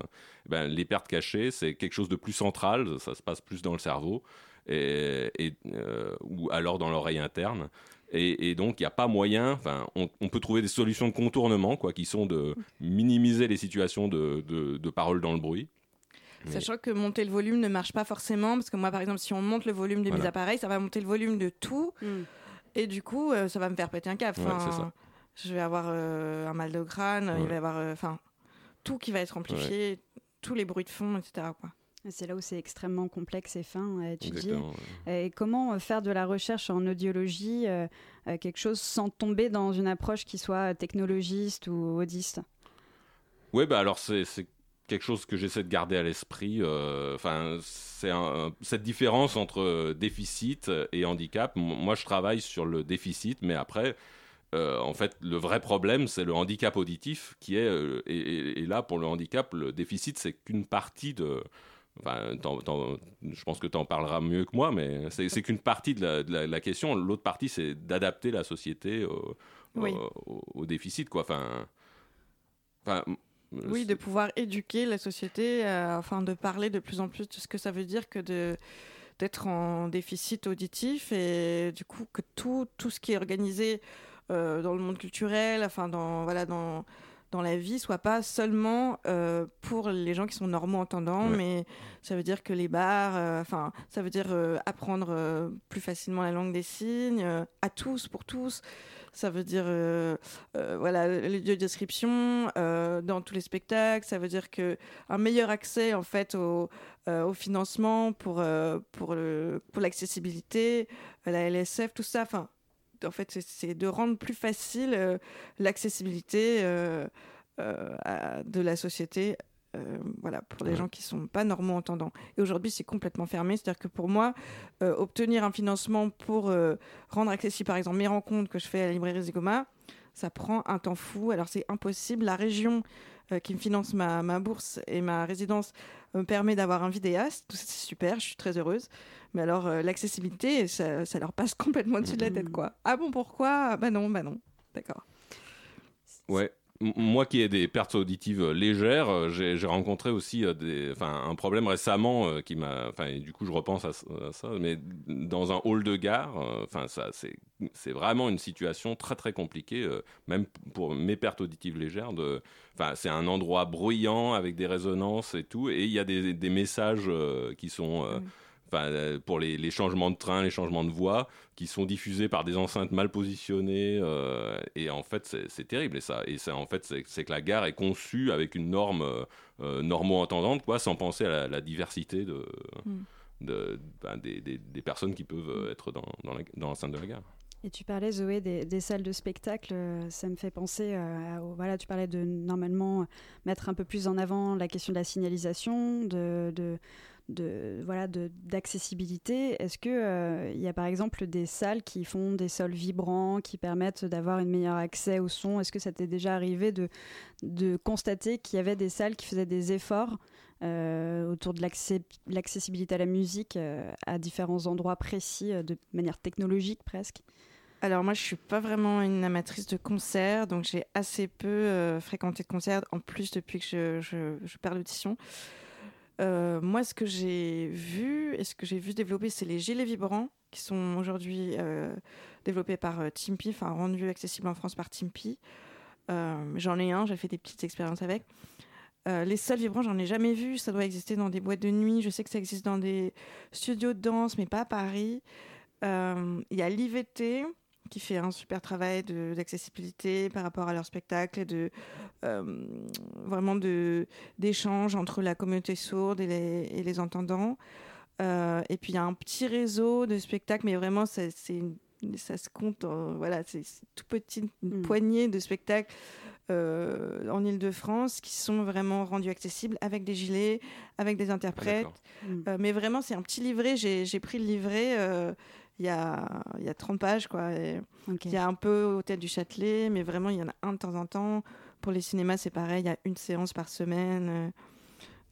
ben, les pertes cachées, c'est quelque chose de plus central, ça se passe plus dans le cerveau, et, et, euh, ou alors dans l'oreille interne. Et, et donc, il n'y a pas moyen, enfin, on, on peut trouver des solutions de contournement, quoi, qui sont de minimiser les situations de, de, de paroles dans le bruit. Mais- Sachant que monter le volume ne marche pas forcément, parce que moi, par exemple, si on monte le volume de mes Voilà. appareils, ça va monter le volume de tout, Hmm. et du coup, euh, ça va me faire péter un câble. Ouais, Enfin, c'est ça. Je vais avoir euh, un mal de crâne, il va y avoir, euh, enfin, tout qui va être amplifié, tous les bruits de fond, etc. Quoi. C'est là où c'est extrêmement complexe et fin à étudier. Et comment euh, faire de la recherche en audiologie euh, euh, quelque chose sans tomber dans une approche qui soit technologiste ou audiste? Oui, bah alors c'est quelque chose que j'essaie de garder à l'esprit. euh, Enfin, c'est cette différence entre déficit et handicap. Moi, je travaille sur le déficit, mais après, euh, en fait, le vrai problème, c'est le handicap auditif, qui est et, et- et là pour le handicap, le déficit, c'est qu'une partie de. Enfin, je pense que tu en parleras mieux que moi, mais c'est qu'une partie de la, de la- la question. L'autre partie, c'est d'adapter la société au, Oui. au- au déficit, quoi. Enfin, enfin, Oui, de pouvoir éduquer la société, euh, afin de parler de plus en plus de ce que ça veut dire que de d'être en déficit auditif et du coup que tout, tout ce qui est organisé euh, dans le monde culturel, enfin dans voilà dans dans la vie soit pas seulement euh, pour les gens qui sont normaux entendants, Ouais. mais ça veut dire que les bars, euh, enfin ça veut dire euh, apprendre plus facilement la langue des signes à tous pour tous. Ça veut dire voilà les lieux de description dans tous les spectacles. Ça veut dire que un meilleur accès en fait au, au financement pour pour l'accessibilité, la LSF, tout ça. Enfin, en fait, c'est- c'est de rendre plus facile euh, l'accessibilité euh, euh, à- de la société. voilà, pour les Ouais. gens qui sont pas normaux entendants. Et aujourd'hui, c'est complètement fermé. C'est-à-dire que pour moi, obtenir un financement pour rendre accessible, par exemple, mes rencontres que je fais à la librairie Zigoma, ça prend un temps fou. Alors, c'est impossible. La région qui me finance ma, ma bourse et ma résidence me permet d'avoir un vidéaste. Tout ça, c'est super. Je suis très heureuse. Mais alors, euh, l'accessibilité, ça, ça leur passe complètement dessus de la tête, quoi. Ah bon, pourquoi? Bah non, bah non. D'accord. Ouais. Moi qui ai des pertes auditives euh, légères, euh, j'ai rencontré aussi euh, des, un problème récemment qui m'a. Du coup, je repense à, ça. Mais dans un hall de gare, enfin, c'est vraiment une situation très très compliquée, même pour mes pertes auditives légères. C'est un endroit bruyant avec des résonances et tout, et il y a des, messages qui sont. Oui. Enfin, euh, pour les, les changements de train, les changements de voie, qui sont diffusés par des enceintes mal positionnées. euh, et en fait, c'est terrible. Et ça, et ça, en fait, c'est que la gare est conçue avec une norme euh, euh, normo-entendante, quoi, sans penser à la, la diversité de, Mm. de, ben, des, des- des personnes qui peuvent être dans, dans, la- dans l'enceinte de la gare. Et tu parlais, Zoé, des, des salles de spectacle. Ça me fait penser, euh, à- voilà, tu parlais de normalement mettre un peu plus en avant la question de la signalisation, de, de, de- voilà, d'accessibilité. Est-ce que euh, il y a par exemple des salles qui font des sols vibrants, qui permettent d'avoir un meilleur accès au son? Est-ce que ça t'est déjà arrivé de, de constater qu'il y avait des salles qui faisaient des efforts euh, autour de l'accessibilité à la musique euh, à différents endroits précis, de manière technologique presque? Alors moi, je suis pas vraiment une amatrice de concerts, donc j'ai assez peu fréquenté de concerts, en plus depuis que je, je, je perds l'audition. Euh, moi, ce que j'ai vu et ce que j'ai vu développer, c'est les gilets vibrants qui sont aujourd'hui euh, développés par euh, Timpy, enfin rendus accessibles en France par Timpy. Euh, j'en ai un, j'ai fait des petites expériences avec. Les sols vibrants, j'en ai jamais vu. Ça doit exister dans des boîtes de nuit. Je sais que ça existe dans des studios de danse, mais pas à Paris. Il y a l'IVT qui fait un super travail d'accessibilité par rapport à leur spectacle et de vraiment de d'échange entre la communauté sourde et les, et les entendants. Euh, et puis il y a un petit réseau de spectacles, mais vraiment ça, c'est une- ça se compte, en- voilà, c'est c'est tout petit, une Mm. poignée de spectacles euh, en Ile-de-France qui sont vraiment rendus accessibles avec des gilets, avec des interprètes. Euh, mais vraiment, c'est un petit livret. J'ai j'ai pris le livret euh, il y, a, il y a 30 pages. Quoi. Il y a un peu au Théâtre du Châtelet, mais vraiment, il y en a un de temps en temps. Pour les cinémas, c'est pareil. Il y a une séance par semaine. euh,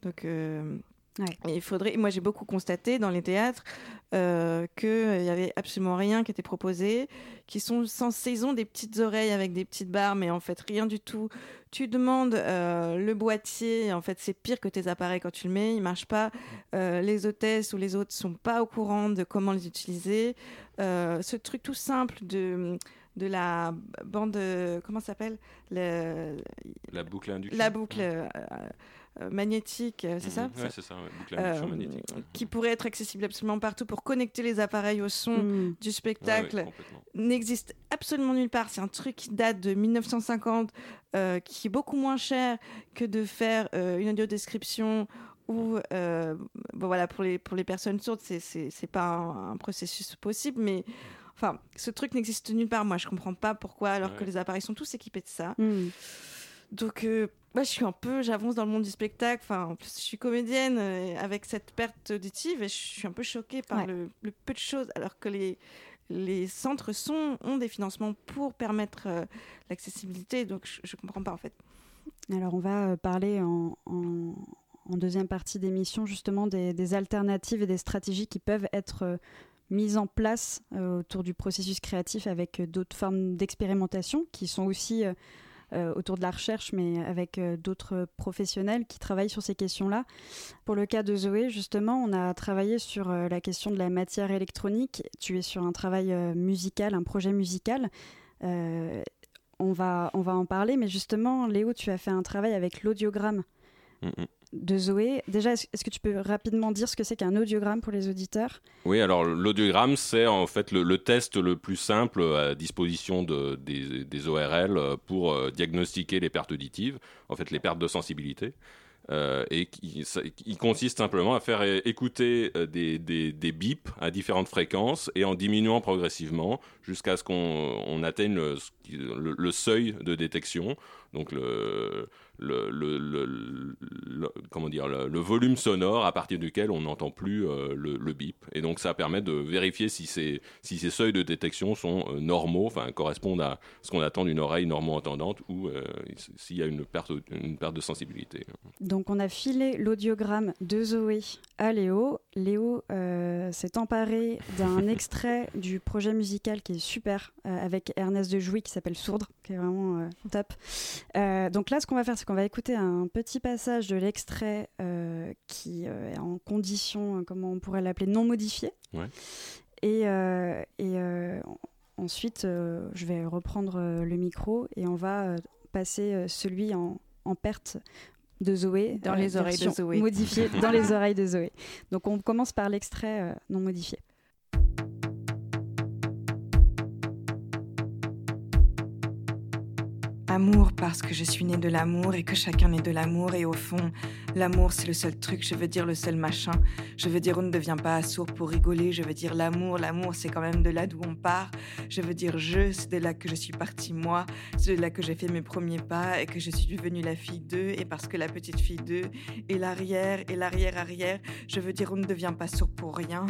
Donc, euh, Ouais. et il faudrait. Moi, j'ai beaucoup constaté dans les théâtres euh, qu'il n'y avait absolument rien qui était proposé, qui sont sans saison des petites oreilles avec des petites barres, mais en fait, rien du tout. Tu demandes euh, le boîtier, en fait, c'est pire que tes appareils quand tu le mets, il marche pas. Les hôtesses ou les autres sont pas au courant de comment les utiliser. Ce truc tout simple de de la bande, euh, comment ça s'appelle? Le- La boucle induction. La boucle euh, euh, magnétique, c'est ça, Mhm. Ouais, c'est ça, ouais, boucle Euh, induction magnétique. ouais. Qui pourrait être accessible absolument partout pour connecter les appareils au son Mm. du spectacle n'existe absolument nulle part. C'est un truc qui date de 1950, euh, qui est beaucoup moins cher que de faire euh, une audio-description ou, euh, bon, voilà, pour les, pour les personnes sourdes, c'est- c'est c'est pas un, un processus possible, mais enfin, ce truc n'existe nulle part. Moi, je comprends pas pourquoi, alors que les appareils sont tous équipés de ça. Mm. Donc, euh, moi, je suis un peu, j'avance dans le monde du spectacle. Enfin, en plus, je suis comédienne euh, avec cette perte auditive et je suis un peu choquée par Ouais. le, le peu de choses, alors que les, les centres sont, ont des financements pour permettre euh, l'accessibilité. Donc, je, je comprends pas en fait. Alors, on va euh, parler en, en- en deuxième partie d'émission justement des, des alternatives et des stratégies qui peuvent être mises en place euh, autour du processus créatif avec euh, d'autres formes d'expérimentation qui sont aussi euh, autour de la recherche, mais avec d'autres professionnels qui travaillent sur ces questions-là. Pour le cas de Zoé, justement, on a travaillé sur la question de la matière électronique. Tu es sur un travail musical, un projet musical. On va, on va en parler, mais justement, Léo, tu as fait un travail avec l'audiogramme Mm, mm. De Zoé. Déjà, est-ce que tu peux rapidement dire ce que c'est qu'un audiogramme pour les auditeurs? Oui, alors l'audiogramme, c'est en fait le, test le plus simple à disposition de- des, ORL pour euh, diagnostiquer les pertes auditives, en fait les pertes de sensibilité. Euh, et qui, consiste simplement à faire écouter euh, des, des, des bips à différentes fréquences et en diminuant progressivement jusqu'à ce qu'on on atteigne le- le seuil de détection, donc le, le, comment dire, le, volume sonore à partir duquel on n'entend plus euh, le, le bip. Et donc ça permet de vérifier si ces, si ces seuils de détection sont euh, normaux, enfin correspondent à ce qu'on attend d'une oreille normo-entendante ou euh, s'il y a une perte, une perte de sensibilité. Donc, on a filé l'audiogramme de Zoé à Léo. Léo euh, s'est emparé d'un extrait du projet musical qui est super euh, avec Ernest de Jouy qui s'appelle Sourdre, qui est vraiment euh, top. Donc là, ce qu'on va faire, c'est qu'on va écouter un petit passage de l'extrait qui est en condition, comment on pourrait l'appeler, non modifiée. Ouais. Et, et ensuite, je vais reprendre le micro et on va passer celui en, en perte de Zoé. Dans les oreilles de Zoé. Modifié dans les oreilles de Zoé. Donc on commence par l'extrait euh, non modifié. Amour parce que je suis née de l'amour et que chacun naît de l'amour et au fond, l'amour c'est le seul truc, je veux dire le seul machin. Je veux dire on ne devient pas sourd pour rigoler, je veux dire l'amour, l'amour c'est quand même de là d'où on part. Je veux dire je, c'est de là que je suis partie moi, c'est de là que j'ai fait mes premiers pas et que je suis devenue la fille d'eux et parce que la petite fille d'eux et l'arrière et l'arrière-arrière, je veux dire on ne devient pas sourd pour rien.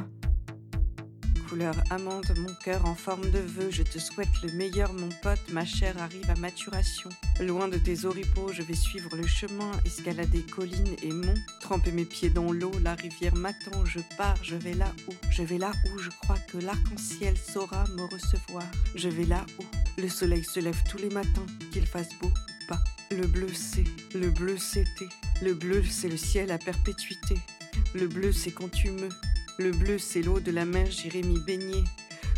Couleur amande, mon cœur en forme de vœu, je te souhaite le meilleur, mon pote, ma chair arrive à maturation. Loin de tes oripeaux, je vais suivre le chemin, escalader collines et monts, tremper mes pieds dans l'eau, la rivière m'attend, je pars, je vais là où, je vais là où? Je crois que l'arc-en-ciel saura me recevoir. Je vais là où? Le soleil se lève tous les matins, qu'il fasse beau ou pas. Le bleu c'est, le bleu c'était, le bleu c'est le ciel à perpétuité, le bleu c'est quand tu me, le bleu, c'est l'eau de la mer, j'irai m'y baigner.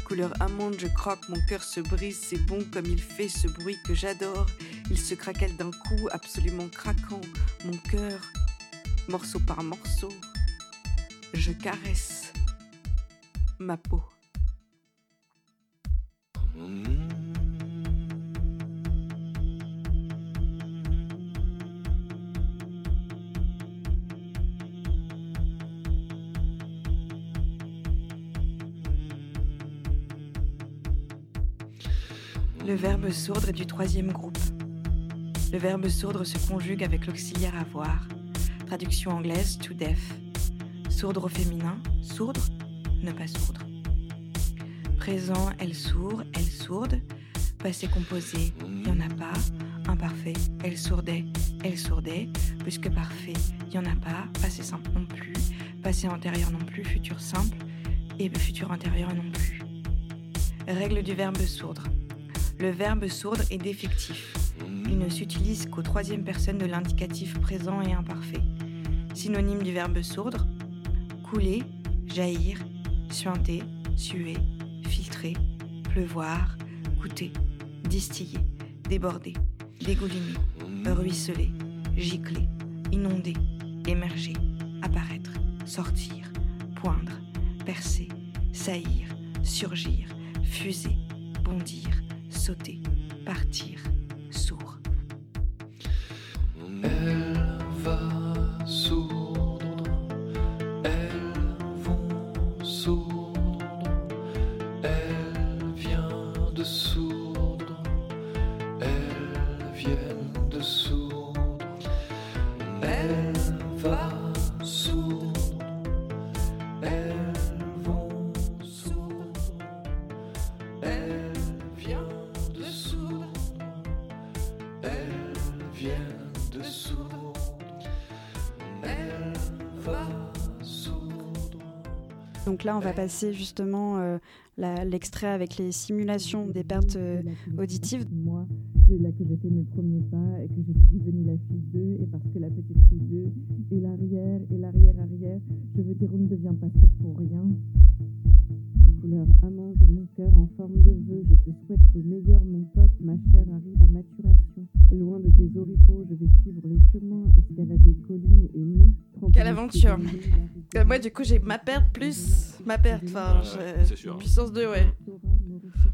Couleur amande, je croque, mon cœur se brise, c'est bon comme il fait ce bruit que j'adore. Il se craquelle d'un coup, absolument craquant. Mon cœur, morceau par morceau, je caresse ma peau. Le verbe sourdre est du troisième groupe. Le verbe sourdre se conjugue avec l'auxiliaire avoir. Traduction anglaise to deaf. Sourdre au féminin, sourdre, ne pas sourdre. Présent, elle sourd, elle sourde. Passé composé, il n'y en a pas. Imparfait, elle sourdait, elle sourdait. Plus que parfait, il n'y en a pas. Passé simple non plus. Passé antérieur non plus. Futur simple. Et futur antérieur non plus. Règle du verbe sourdre. Le verbe sourdre est défectif. Il ne s'utilise qu'aux troisième personne de l'indicatif présent et imparfait. Synonyme du verbe sourdre couler, jaillir, suinter, suer, filtrer, pleuvoir, goûter, distiller, déborder, dégouliner, ruisseler, gicler, inonder, émerger, apparaître, sortir, poindre, percer, saillir, surgir, fuser, bondir, sauter, partir, sourd. Donc là, on va passer justement euh, l'extrait avec les simulations des pertes euh, auditives. Moi, de là que j'ai fait mes premiers pas et que je suis devenue la fille d'eux, et parce que la petite fille d'eux est l'arrière et l'arrière-arrière, je veux dire, on ne devient pas sourd pour rien. Couleur amande, mon cœur en forme de vœu, je te souhaite le meilleur, mon pote, ma chair arrive à maturation. Loin de tes oripeaux, je vais suivre le chemin, escalader collines et monts. Quelle aventure. Euh, moi, du coup, j'ai ma perte plus ma perte. Enfin, sûr. Puissance 2, ouais.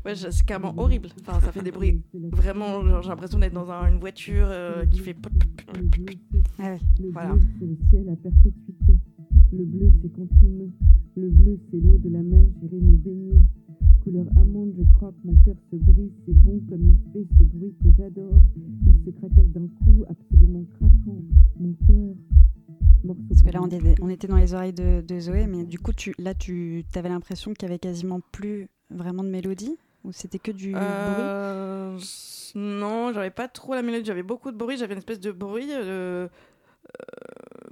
Ouais, c'est carrément horrible. Enfin, ça fait des bruits vraiment. J'ai l'impression d'être dans un- une voiture euh, qui fait. pop, pop, pop, Le bleu, c'est- Ah ouais. Le Voilà. c'est le ciel à perpétuité. Le bleu, c'est quand tu me. Le bleu, c'est l'eau de la mer, j'irai m'y baigner. Couleur amande, je croque, mon cœur se brise. C'est bon comme il fait ce bruit que j'adore. Il se craquelle d'un coup, absolument craquant. Mon cœur. Morceau Parce que là, on était, on était dans les oreilles de, de Zoé, mais du coup, tu, là, tu avais l'impression qu'il y avait quasiment plus vraiment de mélodie Ou c'était que du bruit Euh, non, j'avais pas trop la mélodie. J'avais beaucoup de bruit. J'avais une espèce de bruit. euh,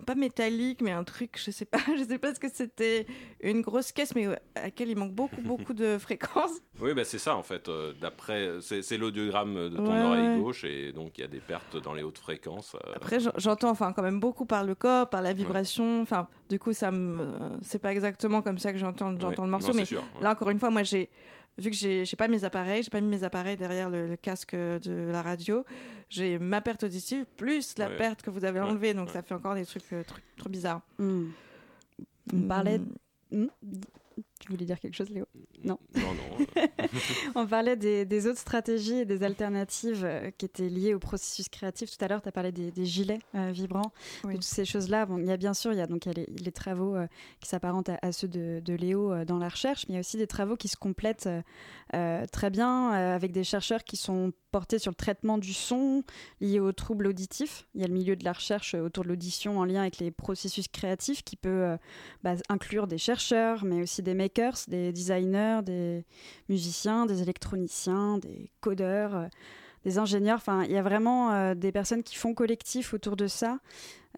pas métallique, mais un truc, je sais pas, je sais pas ce que c'était. Une grosse caisse, mais à laquelle il manque beaucoup, beaucoup de fréquences. Oui, bah, c'est ça en fait. euh, D'après, c'est l'audiogramme de ton Ouais, oreille ouais. gauche et donc il y a des pertes dans les hautes fréquences. euh, Après, j'en- j'entends enfin quand même beaucoup par le corps, par la vibration. Enfin, du coup, ça me, c'est pas exactement comme ça que j'entends, j'entends le morceau, Non, mais sûr, là encore une fois, moi j'ai vu que j'ai pas mes appareils, j'ai pas mis mes appareils derrière le, le casque de la radio. J'ai ma perte auditive plus la Ouais. perte que vous avez enlevée, donc Ouais. ça fait encore des trucs, euh, trucs trop bizarres. Hmm. On parlait. Mm. Tu voulais dire quelque chose, Léo? Non. Non, non. On parlait des, des autres stratégies et des alternatives euh, qui étaient liées au processus créatif. Tout à l'heure, tu as parlé des, des gilets euh, vibrants, Oui. de toutes ces choses-là. Bon, il y a bien sûr il y a donc il y a les, les travaux euh, qui s'apparentent à, à ceux de, de Léo euh, dans la recherche, mais il y a aussi des travaux qui se complètent très bien euh, avec des chercheurs qui sont portés sur le traitement du son lié aux troubles auditifs. Il y a le milieu de la recherche autour de l'audition en lien avec les processus créatifs qui peut euh, bah, inclure des chercheurs, mais aussi des des designers, des musiciens, des électroniciens, des codeurs, euh, des ingénieurs. Enfin, il y a vraiment euh, des personnes qui font collectif autour de ça.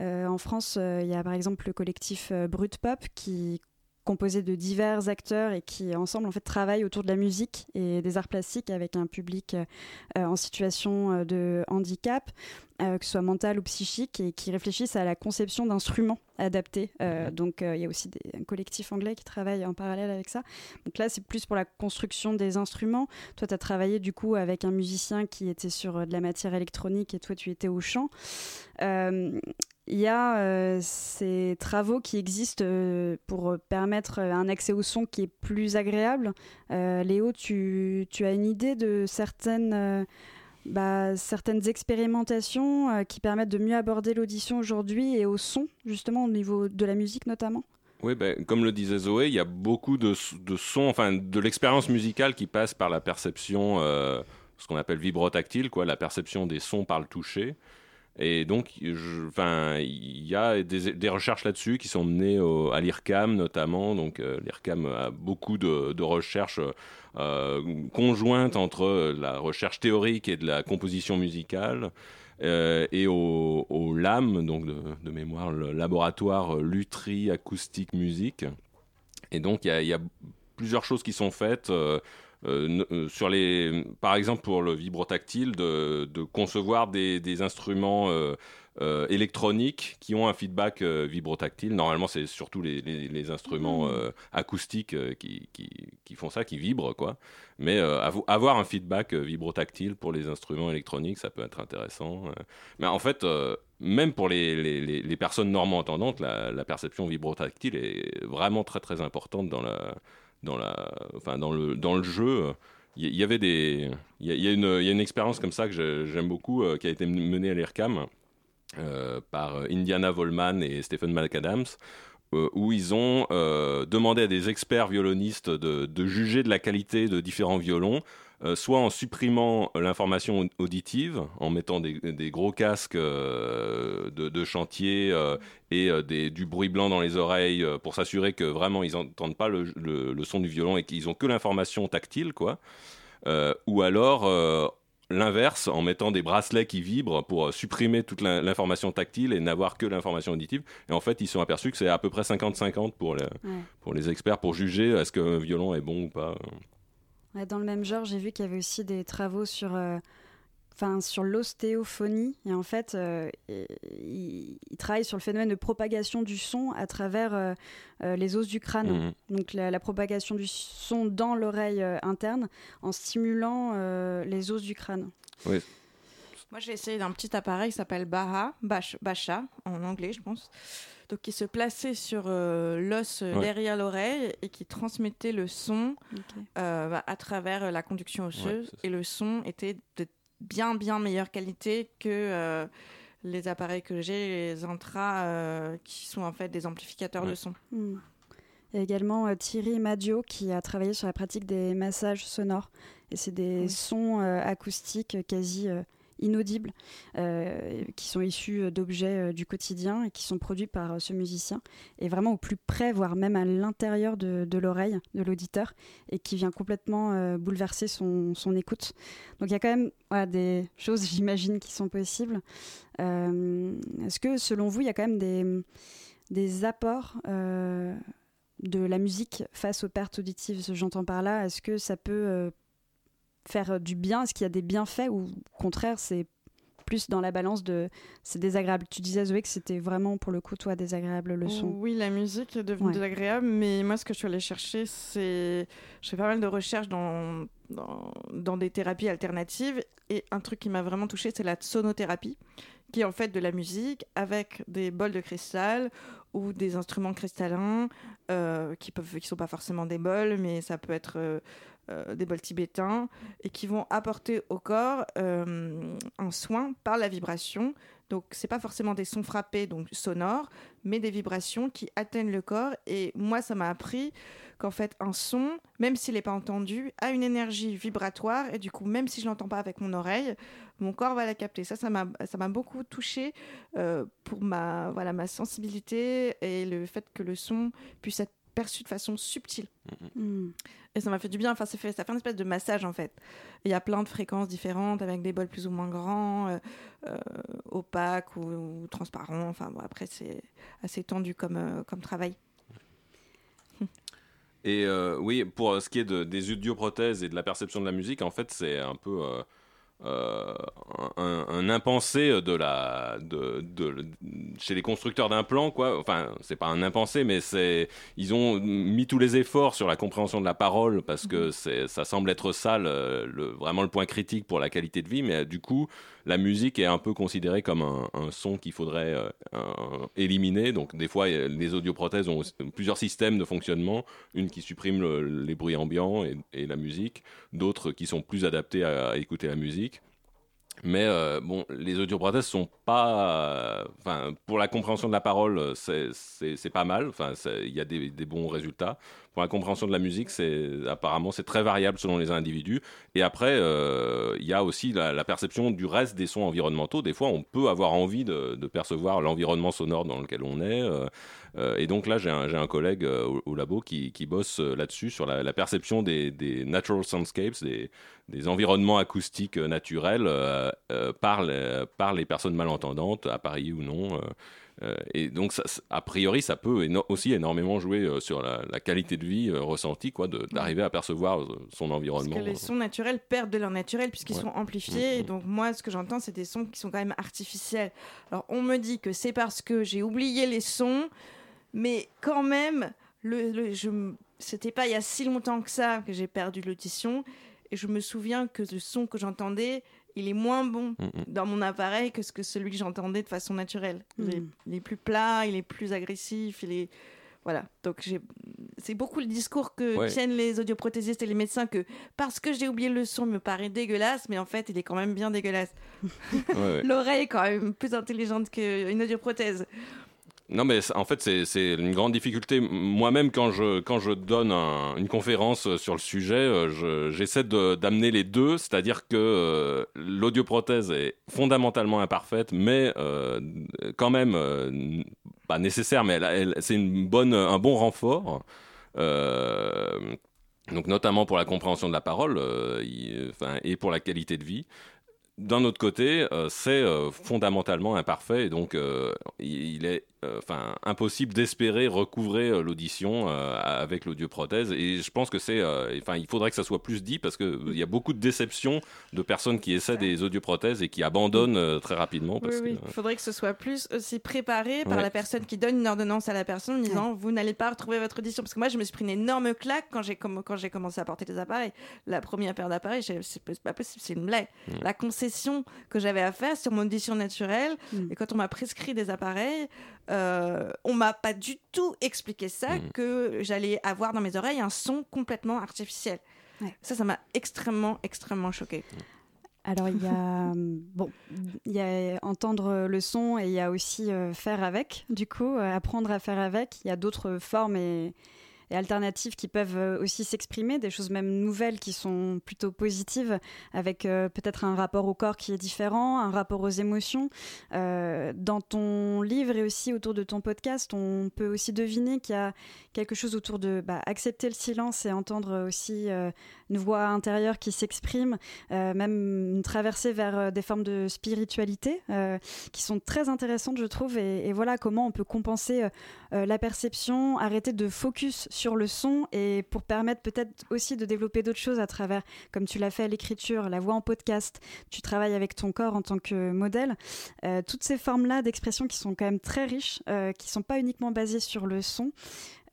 Euh, en France, il y a par exemple le collectif Brut Pop qui composé de divers acteurs et qui ensemble en fait travaillent autour de la musique et des arts plastiques avec un public euh, en situation euh, de handicap, euh, que ce soit mental ou psychique, et qui réfléchissent à la conception d'instruments adaptés. Euh, donc il y a aussi des, un collectif anglais qui travaille en parallèle avec ça. Donc là c'est plus pour la construction des instruments. Toi tu as travaillé du coup avec un musicien qui était sur de la matière électronique et toi tu étais au chant. Euh, il y a euh, ces travaux qui existent euh, pour permettre un accès au son qui est plus agréable. Euh, Léo, tu, as une idée de certaines, euh, bah, expérimentations euh, qui permettent de mieux aborder l'audition aujourd'hui et au son, justement au niveau de la musique notamment? Oui, ben, comme le disait Zoé, il y a beaucoup de, de sons, enfin de l'expérience musicale qui passe par la perception, euh, ce qu'on appelle vibrotactile, quoi, la perception des sons par le toucher. Et donc, il y a des, recherches là-dessus qui sont menées au, à l'IRCAM notamment. Donc, euh, l'IRCAM a beaucoup de, recherches euh, conjointes entre la recherche théorique et de la composition musicale. Euh, et au, LAM, donc de, mémoire, le laboratoire Lutry Acoustique Musique. Et donc, il y, a plusieurs choses qui sont faites. Euh, euh, sur les, par exemple pour le vibrotactile, de, de concevoir des, des instruments euh, électroniques qui ont un feedback vibrotactile. Normalement, c'est surtout les, les, les instruments Mmh. acoustiques qui, qui, qui, font ça, qui vibrent, quoi. Mais avoir un feedback vibrotactile pour les instruments électroniques, ça peut être intéressant. Mais en fait, même pour les, les, les personnes normand entendantes, la, la, perception vibrotactile est vraiment très très importante dans la dans le jeu il y, avait des il y, a une expérience comme ça que j'aime beaucoup euh, qui a été menée à l'IRCAM euh, par Indiana Volman et Stephen McAdams euh, où ils ont demandé à des experts violonistes de, juger de la qualité de différents violons euh, soit en supprimant l'information auditive, en mettant des, des gros casques euh, de, de, chantier euh, et des, du bruit blanc dans les oreilles pour s'assurer que vraiment ils n'entendent pas le, le, le, son du violon et qu'ils ont que l'information tactile, quoi. ou alors l'inverse en mettant des bracelets qui vibrent pour supprimer toute l'in- l'information tactile et n'avoir que l'information auditive. Et en fait, ils sont aperçus que c'est à peu près 50-50 pour, les- Ouais. pour les experts pour juger est-ce qu'un violon est bon ou pas. Dans le même genre, j'ai vu qu'il y avait aussi des travaux sur, euh, enfin, sur l'ostéophonie. Et en fait, euh, il, il travaille sur le phénomène de propagation du son à travers euh, les os du crâne. Mhm. Donc la, la propagation du son dans l'oreille interne en stimulant les os du crâne. Moi, j'ai essayé d'un petit appareil qui s'appelle Baha, Bash- Bacha, en anglais, je pense. Donc, qui se plaçait sur euh, l'os euh, Ouais. derrière l'oreille et qui transmettait le son euh, à travers la conduction osseuse. et le son était de bien, bien meilleure qualité que euh, les appareils que j'ai, les Intra, euh, qui sont en fait des amplificateurs de son. Il y a également euh, Thierry Madio qui a travaillé sur la pratique des massages sonores. Et c'est des Oui. sons euh, acoustiques quasi euh, inaudibles euh, qui sont issus euh, d'objets euh, du quotidien et qui sont produits par ce musicien. Et vraiment au plus près, voire même à l'intérieur de, l'oreille de l'auditeur et qui vient complètement bouleverser son, écoute. Donc il y a quand même des choses, j'imagine, qui sont possibles. Est-ce que selon vous, il y a quand même des, apports de la musique face aux pertes auditives? J'entends par là, est-ce que ça peut faire euh, du bien? Est-ce qu'il y a des bienfaits ou au contraire, c'est plus dans la balance de c'est désagréable? Tu disais, Zoé, que c'était vraiment pour le coup, toi, désagréable le son. Oui, la musique est devenue Ouais. désagréable, mais moi, ce que je suis allée chercher, c'est. Je fais pas mal de recherches dans, dans, dans des thérapies alternatives, et un truc qui m'a vraiment touchée, c'est la sonothérapie, qui est en fait de la musique avec des bols de cristal ou des instruments cristallins, euh, qui peuvent, qui sont pas forcément des bols, mais ça peut être. euh, euh, des bols tibétains et qui vont apporter au corps euh, un soin par la vibration. Donc c'est pas forcément des sons frappés donc sonores, mais des vibrations qui atteignent le corps. Et moi, ça m'a appris qu'en fait, un son, même s'il n'est pas entendu, a une énergie vibratoire. Et du coup, même si je l'entends pas avec mon oreille, mon corps va la capter. Ça, ça m'a, ça m'a beaucoup touché pour ma, voilà, ma sensibilité et le fait que le son puisse être perçu de façon subtile. Hmm. Et ça m'a fait du bien. Enfin, ça fait, ça fait un espèce de massage en fait. Il y a plein de fréquences différentes avec des bols plus ou moins grands, euh, euh, opaques ou, ou transparents. Enfin, bon, après, c'est assez tendu comme, euh, comme travail. Et oui, pour ce qui est de- des audioprothèses et de la perception de la musique, en fait, c'est un peu euh, un, un impensé de la, de, de- chez les constructeurs d'implants, quoi. Enfin, c'est pas un impensé, mais c'est ils ont mis tous les efforts sur la compréhension de la parole parce que c'est ça semble être ça le, le- vraiment le point critique pour la qualité de vie, mais euh, du coup, la musique est un peu considérée comme un, un son qu'il faudrait euh, éliminer. Donc, des fois, les audioprothèses ont plusieurs systèmes de fonctionnement une qui supprime le- les bruits ambiants et, et la musique, d'autres qui sont plus adaptés à, à écouter la musique. Mais euh, bon, les sont pas. euh, pour la compréhension de la parole, euh, c'est- pas mal. Enfin, il y a des bons résultats. Pour la compréhension de la musique, c'est apparemment c'est très variable selon les individus. Et après, euh, il y a aussi la, perception du reste des sons environnementaux. Des fois, on peut avoir envie de, percevoir l'environnement sonore dans lequel on est. euh, euh, et donc là, j'ai un, un collègue au, labo qui, qui bosse là-dessus, sur la, perception des, natural soundscapes, des, environnements acoustiques naturels par, les, par les personnes malentendantes, à Paris ou non. Euh, et donc, ça, a priori, ça peut éno- aussi énormément jouer euh, sur la, la qualité de vie euh, ressentie, quoi, d'arriver à percevoir son Parce environnement. que les sons naturels perdent de leur naturel puisqu'ils Ouais. sont amplifiés. Mhm. Et donc, moi, ce que j'entends, c'est des sons qui sont quand même artificiels. Alors, on me dit que c'est parce que j'ai oublié les sons, mais quand même, le, le- je c'était pas il y a si longtemps que ça que j'ai perdu l'audition. Et je me souviens que le son que j'entendais, il est moins bon Mhm. dans mon appareil que, ce que celui que j'entendais de façon naturelle. Il, est, Mhm. il est plus plat, il est plus agressif, il est. Voilà. Donc, j'ai- c'est beaucoup le discours que Ouais. tiennent les audioprothésistes et les médecins que parce que j'ai oublié le son, il me paraît dégueulasse, mais en fait, il est quand même bien dégueulasse. Ouais, ouais. L'oreille est quand même plus intelligente qu'une audioprothèse. Non, mais en fait, c'est- une grande difficulté. Moi-même, quand je, quand je donne un- une conférence sur le sujet, euh, je- j'essaie de- d'amener les deux, c'est-à-dire que euh, l'audioprothèse est fondamentalement imparfaite, mais euh, quand même euh, pas nécessaire, mais c'est une bonne, un bon renfort. Euh, donc notamment pour la compréhension de la parole euh, enfin, et pour la qualité de vie. d'un autre côté, euh, c'est euh, fondamentalement imparfait et donc euh, il il euh, enfin impossible d'espérer recouvrer euh, l'audition euh, avec l'audioprothèse et je pense que c'est euh, enfin il faudrait que ça soit plus dit parce que il y a beaucoup de déceptions de personnes qui essaient des audioprothèses et qui abandonnent euh, très rapidement parce oui. que Il faudrait que ce soit plus aussi préparé par Ouais. la personne qui donne une ordonnance à la personne en disant vous n'allez pas retrouver votre audition. Parce que moi, je me suis pris une énorme claque quand j'ai quand j'ai commencé à porter des appareils. La première paire d'appareils, c'est pas possible, c'est une blague. La concession que j'avais à faire sur mon audition naturelle, Mm. et quand on m'a prescrit des appareils, euh, on m'a pas du tout expliqué ça, Mm. que j'allais avoir dans mes oreilles un son complètement artificiel. Ouais. Ça, ça m'a extrêmement, extrêmement choqué. Alors il y a bon, il y a entendre le son et il y a aussi euh, faire avec. Du coup, euh, apprendre à faire avec. Il y a d'autres formes et, et alternatives qui peuvent euh, aussi s'exprimer, des choses même nouvelles qui sont plutôt positives, avec euh, peut-être un rapport au corps qui est différent, un rapport aux émotions. Euh, dans ton livre et aussi autour de ton podcast, on peut aussi deviner qu'il y a quelque chose autour de bah, accepter le silence et entendre aussi une voix intérieure qui s'exprime euh, même une traversée vers euh, des formes de spiritualité euh, qui sont très intéressantes, je trouve. Et, voilà comment on peut compenser la perception, arrêter de focus sur le son et pour permettre peut-être aussi de développer d'autres choses à travers, comme tu l'as fait à l'écriture, la voix en podcast, tu travailles avec ton corps en tant que modèle. Toutes ces formes-là d'expression qui sont quand même très riches, qui sont pas uniquement basées sur le son.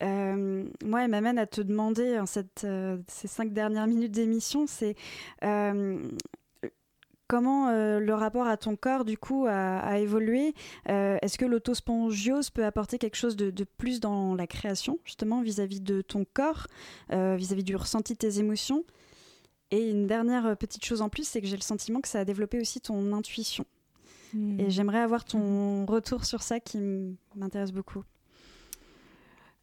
Euh, moi, elle m'amène à te demander en cette, euh, ces cinq dernières minutes d'émission, c'est euh, comment euh, le rapport à ton corps, du coup, a, a évolué? Euh, Est-ce que l'autospongiose peut apporter quelque chose de, de plus dans la création, justement, vis-à-vis de ton corps, euh, vis-à-vis du ressenti de tes émotions? Et une dernière petite chose en plus, c'est que j'ai le sentiment que ça a développé aussi ton intuition. Et j'aimerais avoir ton retour sur ça qui m'intéresse beaucoup.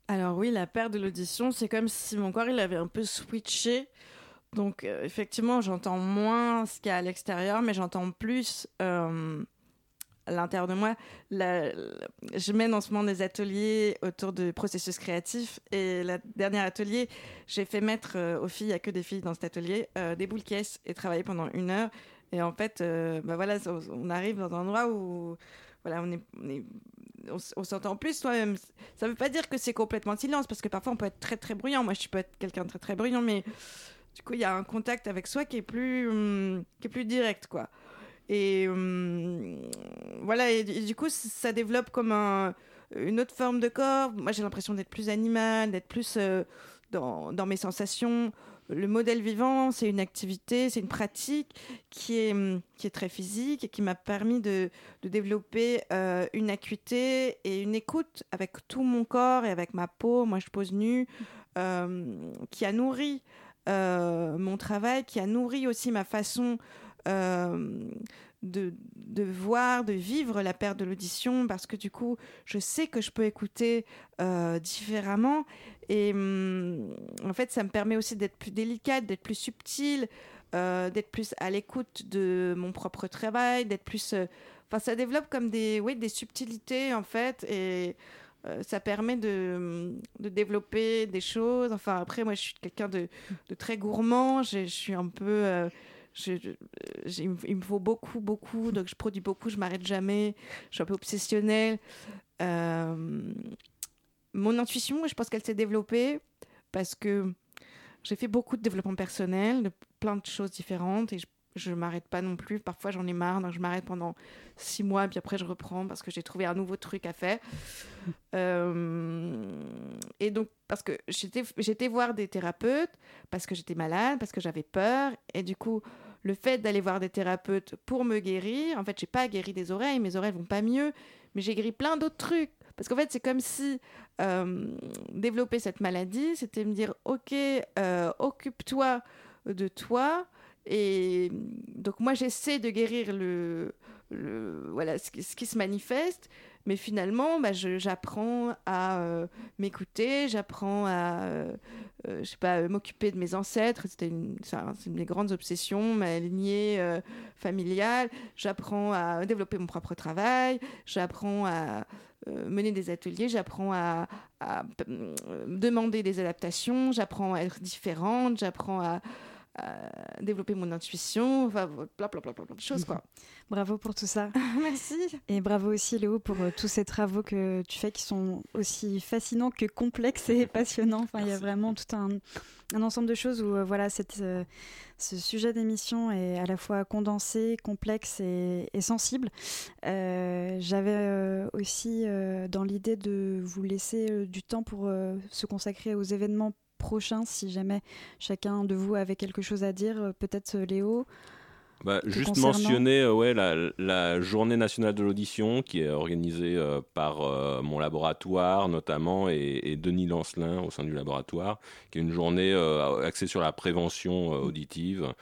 Alors oui, la perte de l'audition, c'est comme si mon corps il avait un peu switché. Donc euh, effectivement, j'entends moins ce qu'il y a à l'extérieur, mais j'entends plus euh, à l'intérieur de moi. La- la- je mène en ce moment des ateliers autour de processus créatifs. Et le dernier atelier, j'ai fait mettre euh, aux filles, il n'y a que des filles dans cet atelier, des boules caisses et travailler pendant une heure. Et en fait, bah voilà, on, arrive dans un endroit où voilà, on est- on s'entend plus soi-même. Ça veut pas dire que c'est complètement silence, parce que parfois on peut être très très bruyant. Moi, je peux être quelqu'un de très très bruyant, mais du coup, il y a un contact avec soi qui est plus, hum, qui est plus direct, quoi. Et hum, voilà, et, du coup, ça développe comme un- une autre forme de corps. Moi, j'ai l'impression d'être plus animal, d'être plus euh, dans, dans mes sensations. Le modèle vivant, c'est une activité, c'est une pratique qui est, hum, qui est très physique et qui m'a permis de, de développer euh, une acuité et une écoute avec tout mon corps et avec ma peau. Moi, je pose nue, euh, qui a nourri euh, mon travail, qui a nourri aussi ma façon euh, de, de voir, de vivre la perte de l'audition, parce que du coup, je sais que je peux écouter euh, différemment. Et hum, en fait, ça me permet aussi d'être plus délicate, d'être plus subtile, euh, d'être plus à l'écoute de mon propre travail, d'être plus... Enfin, ça développe comme des, oui, des subtilités, en fait, et ça permet de, de développer des choses. Enfin, après, moi, je suis quelqu'un de, de très gourmand. Je, suis un peu... j'ai- il me- faut beaucoup, beaucoup, donc je produis beaucoup, je m'arrête jamais. Je suis un peu obsessionnelle. Euh, mon intuition, je pense qu'elle s'est développée parce que j'ai fait beaucoup de développement personnel, de plein de choses différentes, et je, je m'arrête pas non plus. Parfois, j'en ai marre, donc je m'arrête pendant six mois, puis après, je reprends parce que j'ai trouvé un nouveau truc à faire. Euh, et donc, parce que j'étais voir des thérapeutes, parce que j'étais malade, parce que j'avais peur, et du coup, le fait d'aller voir des thérapeutes pour me guérir, en fait, j'ai pas guéri des oreilles, mes oreilles vont pas mieux, mais j'ai guéri plein d'autres trucs. Parce qu'en fait, c'est comme si euh, développer cette maladie, c'était me dire, ok, euh, occupe-toi de toi. Et donc moi, j'essaie de guérir le, voilà, ce qui se manifeste, mais finalement, bah, j'apprends à euh, m'écouter, j'apprends à, euh, euh, je sais pas, m'occuper de mes ancêtres. C'était une, c'est un- c'est une des grandes obsessions, ma lignée familiale. J'apprends à développer mon propre travail. J'apprends à mener des ateliers. J'apprends à, demander des adaptations. J'apprends à être différente. J'apprends à à développer mon intuition, enfin, plein, plein, plein, plein, plein de choses, quoi. Bravo pour tout ça. Merci. Et bravo aussi Léo pour euh, tous ces travaux que tu fais qui sont aussi fascinants que complexes et passionnants. Enfin, il y a vraiment tout un, un ensemble de choses où euh, voilà, cette, euh, ce sujet d'émission est à la fois condensé, complexe et, et sensible. Euh, J'avais euh, aussi euh, dans l'idée de vous laisser euh, du temps pour euh, se consacrer aux événements prochains si jamais chacun de vous avait quelque chose à dire. Euh, Peut-être euh, Léo. Bah, Te juste concernant mentionner euh, ouais, la, la journée nationale de l'audition qui est organisée euh, par euh, mon laboratoire notamment et, et Denis Lancelin au sein du laboratoire, qui est une journée axée sur la prévention auditive.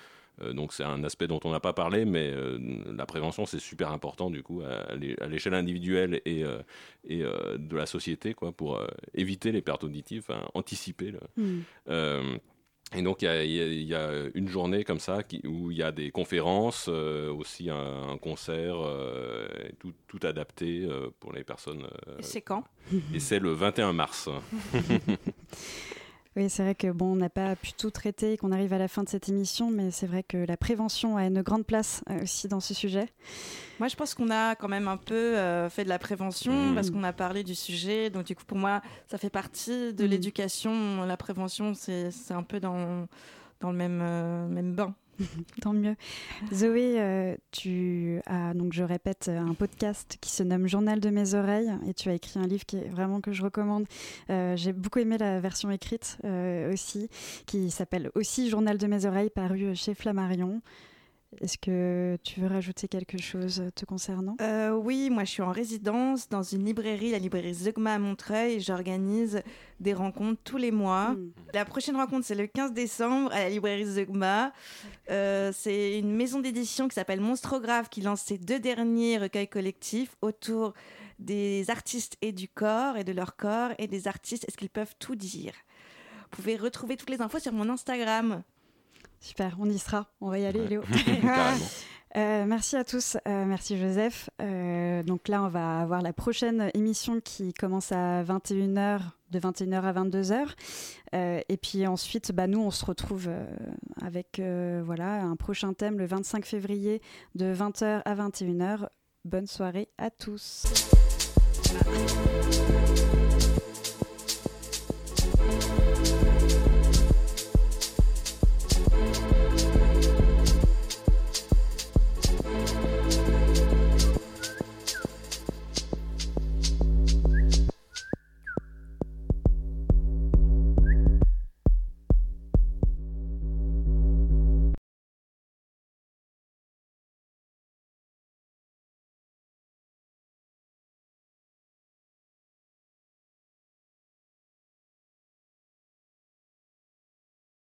Euh, donc c'est un aspect dont on n'a pas parlé, mais euh, la prévention c'est super important du coup à, l'é- à l'échelle individuelle et, euh, et de la société quoi, pour éviter les pertes auditives, anticiper euh, et donc, il y a, y y une journée comme ça qui- où il y a des conférences, euh, aussi un, un concert, euh, tout, tout adapté euh, pour les personnes. c'est quand? et c'est le 21 mars. Oui, c'est vrai que bon, on n'a pas pu tout traiter et qu'on arrive à la fin de cette émission, mais c'est vrai que la prévention a une grande place euh, aussi dans ce sujet. Moi, je pense qu'on a quand même un peu euh, fait de la prévention Mm. parce qu'on a parlé du sujet. Donc, du coup, pour moi, ça fait partie de Mm. l'éducation. La prévention, c'est c'est un peu dans, dans le même, euh, même bain. Tant mieux. Zoé, euh, tu as, donc je répète, un podcast qui se nomme Journal de mes oreilles et tu as écrit un livre qui est vraiment que je recommande. Euh, J'ai beaucoup aimé la version écrite euh, aussi, qui s'appelle aussi Journal de mes oreilles, paru chez Flammarion. Est-ce que tu veux rajouter quelque chose te concernant? Euh, oui, moi, je suis en résidence dans une librairie, la librairie Zeugma à Montreuil. J'organise des rencontres tous les mois. Hmm. La prochaine rencontre, c'est le 15 décembre à la librairie Zeugma. Euh, c'est une maison d'édition qui s'appelle Monstrographe qui lance ses deux derniers recueils collectifs autour des artistes et du corps et de leur corps et des artistes. Est-ce qu'ils peuvent tout dire Vous pouvez retrouver toutes les infos sur mon Instagram. Super, on y sera. On va y aller, Ouais. Léo. Euh, merci à tous, Euh, merci Joseph. Euh, donc là, on va avoir la prochaine émission qui commence à 21h, de 21h à 22h. Euh, et puis ensuite, bah, nous, on se retrouve avec voilà, un prochain thème le 25 février de 20h à 21h. Bonne soirée à tous.